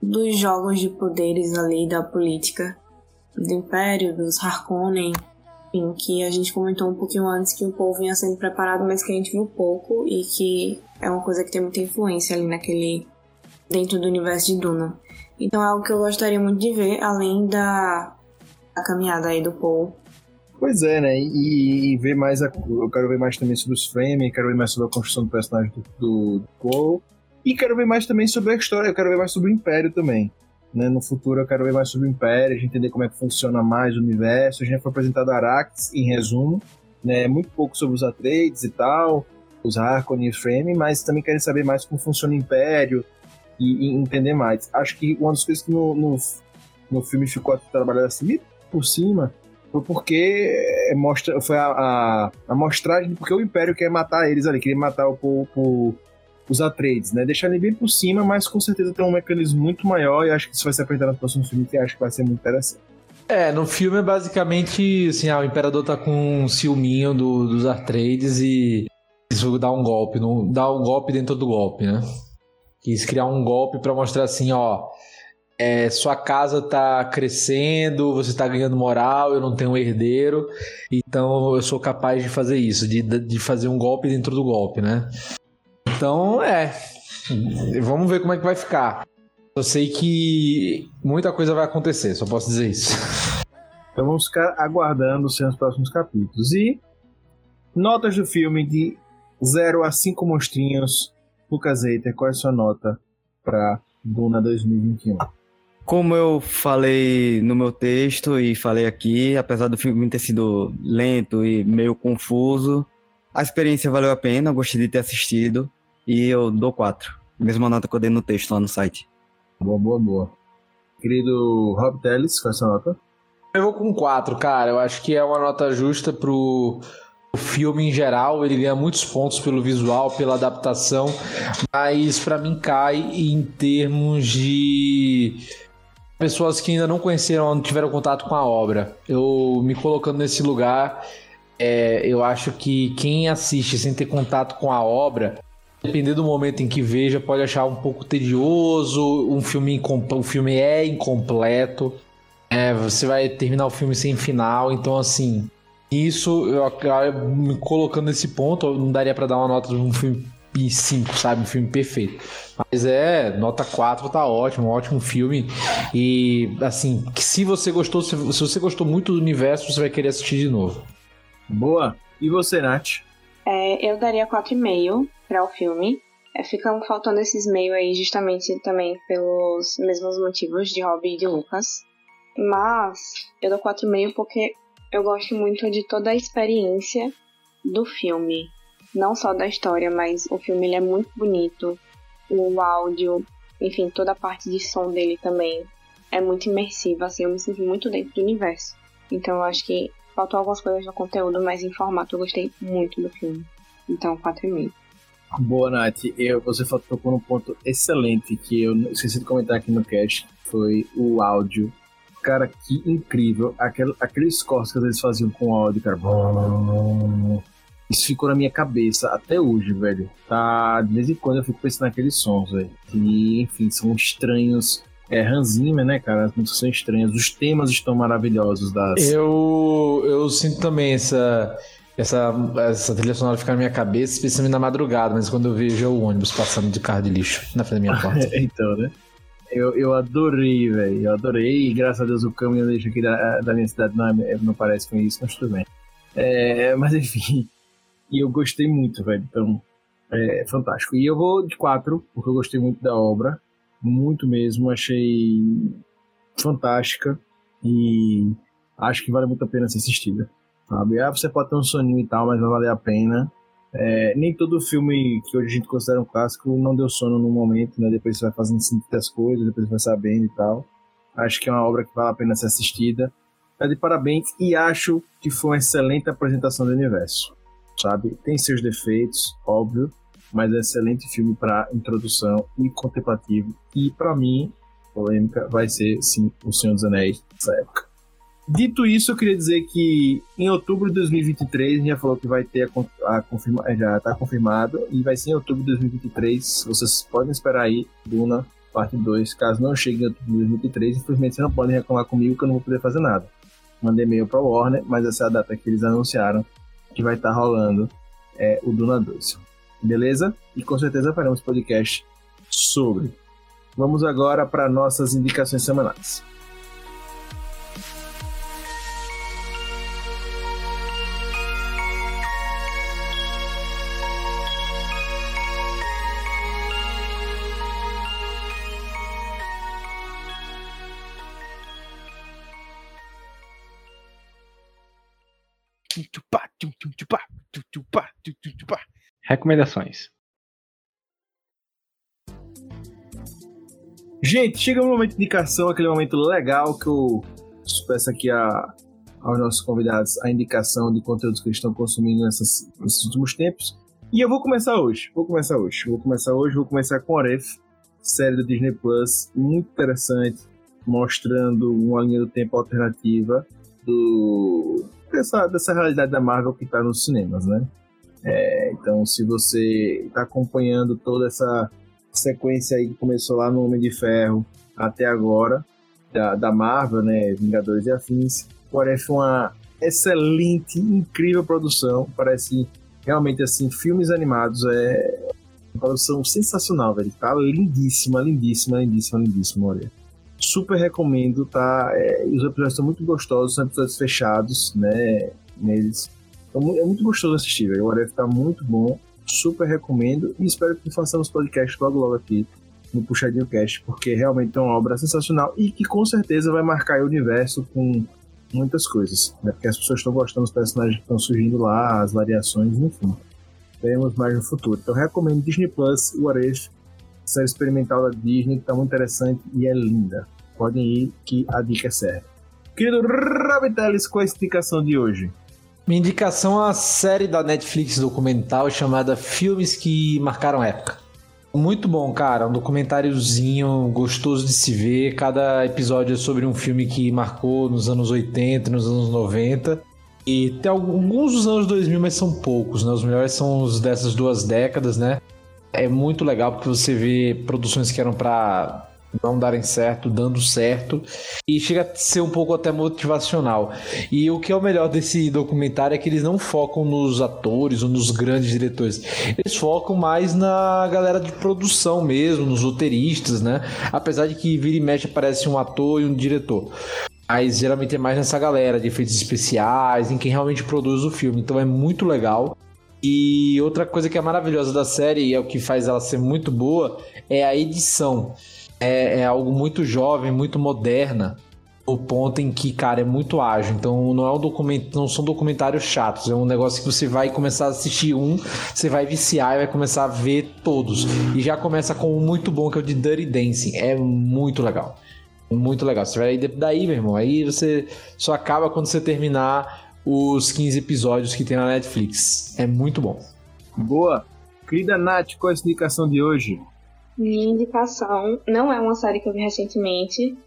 dos jogos de poderes ali da política do Império, dos Harkonnen, enfim, que a gente comentou um pouquinho antes que o povo vinha sendo preparado, mas que a gente viu pouco e que é uma coisa que tem muita influência ali naquele dentro do universo de Duna. Então é algo que eu gostaria muito de ver, além da, da caminhada aí do Paul. Pois é, né? E, e ver mais. A, eu quero ver mais também sobre os Fremen, quero ver mais sobre a construção do personagem do, do, do Paul. E quero ver mais também sobre a história, eu quero ver mais sobre o Império também. Né? No futuro eu quero ver mais sobre o Império, a gente entender como é que funciona mais o universo. A gente foi apresentado Arax em resumo, né? Muito pouco sobre os Atreides e tal, os Harkonnen e os Fremen, mas também quero saber mais como funciona o Império e, e entender mais. Acho que uma das coisas que no, no, no filme ficou trabalhado assim por cima foi porque é, mostra, foi a, a, a mostragem de porque o Império quer matar eles ali, queria matar o, o, o- os Atreides, né? Deixar ele bem por cima, mas com certeza tem um mecanismo muito maior e acho que isso vai ser apresentado no próximo filme que acho que vai ser muito interessante. É, no filme é basicamente assim, ah, o Imperador tá com um ciúminho do, dos Atreides e isso dá um golpe, não, dá um golpe dentro do golpe, né? Quis criar um golpe pra mostrar assim, ó, é, sua casa tá crescendo, você tá ganhando moral, eu não tenho um herdeiro, então eu sou capaz de fazer isso, de, de fazer um golpe dentro do golpe, né? Então, é, vamos ver como é que vai ficar. Eu sei que muita coisa vai acontecer, só posso dizer isso. Então vamos ficar aguardando os seus próximos capítulos. E notas do filme de 0 a 5 monstrinhos. Lucas Eiter, qual é a sua nota para Duna 2021? Como eu falei no meu texto e falei aqui, apesar do filme ter sido lento e meio confuso, a experiência valeu a pena, eu gostei de ter assistido e eu dou 4. Mesma nota que eu dei no texto lá no site. Boa, boa, boa. Querido Rob Teles, qual é a sua nota? Eu vou com 4, cara. Eu acho que é uma nota justa pro o filme em geral. Ele ganha muitos pontos pelo visual, pela adaptação, mas pra mim cai em termos de pessoas que ainda não conheceram, não tiveram contato com a obra. Eu me colocando nesse lugar, é, eu acho que quem assiste sem ter contato com a obra, dependendo do momento em que veja, pode achar um pouco tedioso, um filme, o filme é incompleto. É, você vai terminar o filme sem final, então assim, isso eu, me colocando nesse ponto, eu não daria pra dar uma nota de um filme 5, sabe? Um filme perfeito. Mas é, nota 4 tá ótimo, um ótimo filme. E assim, se você gostou, se você gostou muito do universo, você vai querer assistir de novo. Boa. E você, Nath? É, eu daria 4,5 para o filme. É, ficam faltando esses meio aí justamente também pelos mesmos motivos de Robbie e de Lucas. Mas eu dou 4,5 porque eu gosto muito de toda a experiência do filme. Não só da história, mas o filme ele é muito bonito. O áudio, enfim, toda a parte de som dele também é muito imersiva, assim, eu me sinto muito dentro do universo. Então eu acho que faltou algumas coisas no conteúdo, mas em formato eu gostei muito do filme. Então, 4,5. Boa, Nath. Eu, você tocou num ponto excelente que eu esqueci de comentar aqui no cast, foi o áudio. Cara, que incrível. Aquele, aqueles cortes que eles faziam com o áudio, cara. Isso ficou na minha cabeça até hoje, velho. Tá, de vez em quando eu fico pensando naqueles sons, velho. E, enfim, são estranhos. É Hans Zimmer, né, cara? As músicas são estranhas. Os temas estão maravilhosos das. Eu, eu sinto também essa essa, essa trilha sonora fica na minha cabeça, especialmente na madrugada, mas quando eu vejo o ônibus passando de carro de lixo na frente da minha porta. então, né? Eu, eu adorei, velho. Eu adorei. E graças a Deus o caminhoneiro aqui da, da minha cidade não, é, não parece com isso, mas tudo bem. É, mas enfim. E eu gostei muito, velho. Então, é fantástico. E eu vou de quatro, porque eu gostei muito da obra. Muito mesmo. Achei fantástica. E acho que vale muito a pena ser assistida sabe? Ah, você pode ter um soninho e tal, mas vai valer a pena. É, nem todo filme que hoje a gente considera um clássico não deu sono no momento, né? Depois você vai fazendo sentir as coisas, depois você vai sabendo e tal. Acho que é uma obra que vale a pena ser assistida. Tá de parabéns e acho que foi uma excelente apresentação do universo, sabe? Tem seus defeitos, óbvio, mas é excelente filme para introdução e contemplativo. E para mim, polêmica, vai ser sim O Senhor dos Anéis nessa época. Dito isso, eu queria dizer que em outubro de 2023, a gente já falou que vai ter a, a confirma, já está confirmado, e vai ser em outubro de 2023. Vocês podem esperar aí, Duna, parte 2. Caso não chegue em outubro de 2023, infelizmente vocês não podem reclamar comigo que eu não vou poder fazer nada. Mandei e-mail para o Warner, mas essa é a data que eles anunciaram que vai estar tá rolando é, o Duna 2. Beleza? E com certeza faremos podcast sobre. Vamos agora para nossas indicações semanais. Recomendações. Gente, chega um momento de indicação, aquele momento legal que eu peço aqui a, aos nossos convidados a indicação de conteúdos que eles estão consumindo nessas, nesses últimos tempos. E eu vou começar hoje. Vou começar hoje. Vou começar hoje. Vou começar com Oref, série da Disney Plus, muito interessante, mostrando uma linha do tempo alternativa do dessa, dessa realidade da Marvel que está nos cinemas, né? É, então, se você está acompanhando toda essa sequência aí que começou lá no Homem de Ferro até agora, da, da Marvel, né? Vingadores e Afins, parece uma excelente, incrível produção. Parece realmente assim, filmes animados é uma produção sensacional, velho. Tá lindíssima, lindíssima, lindíssima, lindíssima, olha. Super recomendo, tá? É, os episódios são muito gostosos, são episódios fechados, né? Neles é muito gostoso assistir, velho. O Aref tá muito bom. Super recomendo. E espero que façamos podcast logo logo aqui no Puxadinho Cast, porque realmente é uma obra sensacional e que com certeza vai marcar o universo com muitas coisas. Né? Porque as pessoas estão gostando dos personagens que estão surgindo lá, as variações, enfim. Teremos mais no futuro. Então recomendo Disney Plus, o Aref, série experimental da Disney, que tá muito interessante e é linda. Podem ir que a dica é certa. Querido Rabitelis, qual é a explicação de hoje? Minha indicação é a série da Netflix documental chamada Filmes que Marcaram Época. Muito bom, cara. Um documentáriozinho gostoso de se ver. Cada episódio é sobre um filme que marcou nos anos 80, nos anos 90. E tem alguns dos anos 2000, mas são poucos, né? Os melhores são os dessas duas décadas, né? É muito legal porque você vê produções que eram para não darem certo, dando certo, e chega a ser um pouco até motivacional. E o que é o melhor desse documentário é que eles não focam nos atores ou nos grandes diretores, eles focam mais na galera de produção mesmo, nos roteiristas, né? Apesar de que vira e mexe aparece um ator e um diretor. Mas geralmente é mais nessa galera de efeitos especiais, em quem realmente produz o filme. Então é muito legal. E outra coisa que é maravilhosa da série, e é o que faz ela ser muito boa, é a edição é, é algo muito jovem, muito moderna. o ponto em que, cara, é muito ágil. Então não é um documento, não são documentários chatos. É um negócio que você vai começar a assistir um, você vai viciar e vai começar a ver todos. E já começa com um muito bom que é o de Dirty Dancing. É muito legal. Muito legal. Você vai daí, meu irmão. Aí você só acaba quando você terminar os 15 episódios que tem na Netflix. É muito bom. Boa. Querida Nath, qual é a indicação de hoje? Minha indicação não é uma série que eu vi recentemente,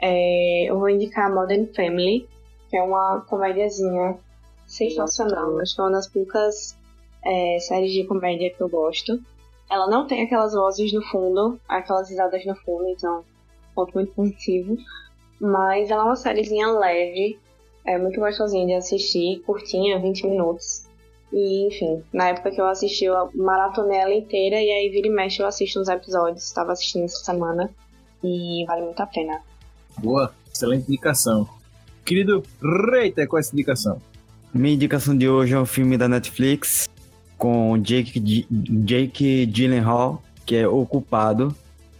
é, eu vou indicar Modern Family, que é uma comédiazinha sensacional. Acho que é uma das poucas é, séries de comédia que eu gosto. Ela não tem aquelas vozes no fundo, aquelas risadas no fundo, então ponto muito positivo. Mas ela é uma sériezinha leve, é muito gostosinha de assistir, curtinha, 20 minutos. E, enfim, na época que eu assisti, eu maratonei ela inteira e aí vira e mexe eu assisto uns episódios. Estava assistindo essa semana e vale muito a pena. Boa, excelente indicação. Querido Reiter, qual é essa indicação? Minha indicação de hoje é um filme da Netflix com Jake, Jake Gyllenhaal, que é Ocupado.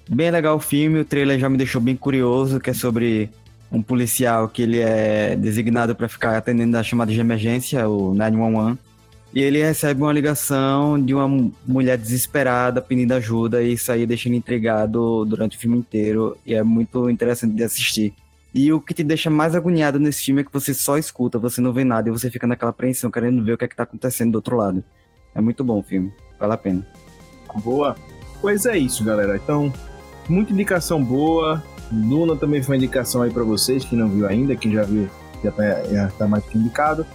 Bem legal o filme, o trailer já me deixou bem curioso, que é sobre um policial que ele é designado para ficar atendendo a chamada de emergência, o 911. E ele recebe uma ligação de uma mulher desesperada pedindo ajuda e isso aí deixa ele intrigado durante o filme inteiro e é muito interessante de assistir. E o que te deixa mais agoniado nesse filme é que você só escuta, você não vê nada e você fica naquela apreensão querendo ver o que é que tá acontecendo do outro lado. É muito bom o filme, vale a pena. Boa. Pois é isso, galera. Então, muita indicação boa. Luna também foi uma indicação aí para vocês, que não viu ainda, quem já viu já tá, já tá mais que indicado.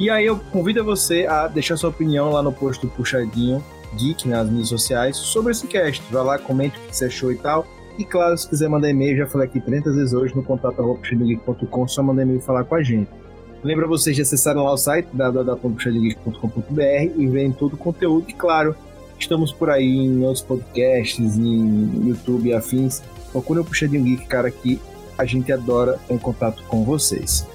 E aí eu convido você a deixar sua opinião lá no post do Puxadinho Geek nas mídias sociais sobre esse cast. Vai lá, comente o que você achou e tal. E claro, se quiser mandar e-mail, já falei aqui 30 vezes hoje no contato.puxadinhogeek.com, só mandar e-mail e falar com a gente. Lembra vocês de acessarem lá o site www.puxadinhogeek.com.br e verem todo o conteúdo. E claro, estamos por aí em outros podcasts, em YouTube e afins. Procure o Puxadinho Geek, cara, que a gente adora em contato com vocês.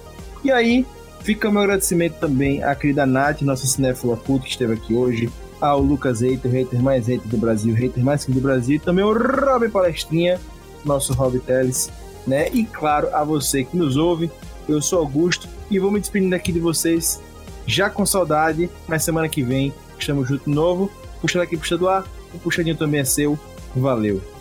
E aí, Fica o meu agradecimento também à querida Nath, nossa cinéfila puta que esteve aqui hoje, ao Lucas Hater, hater mais hater do Brasil, hater mais que do Brasil, e também o Rob Palestrinha, nosso Rob Teles, né? E claro, a você que nos ouve, eu sou Augusto e vou me despedindo aqui de vocês, já com saudade, mas semana que vem estamos juntos de novo, puxando aqui, puxando lá, o puxadinho também é seu, valeu!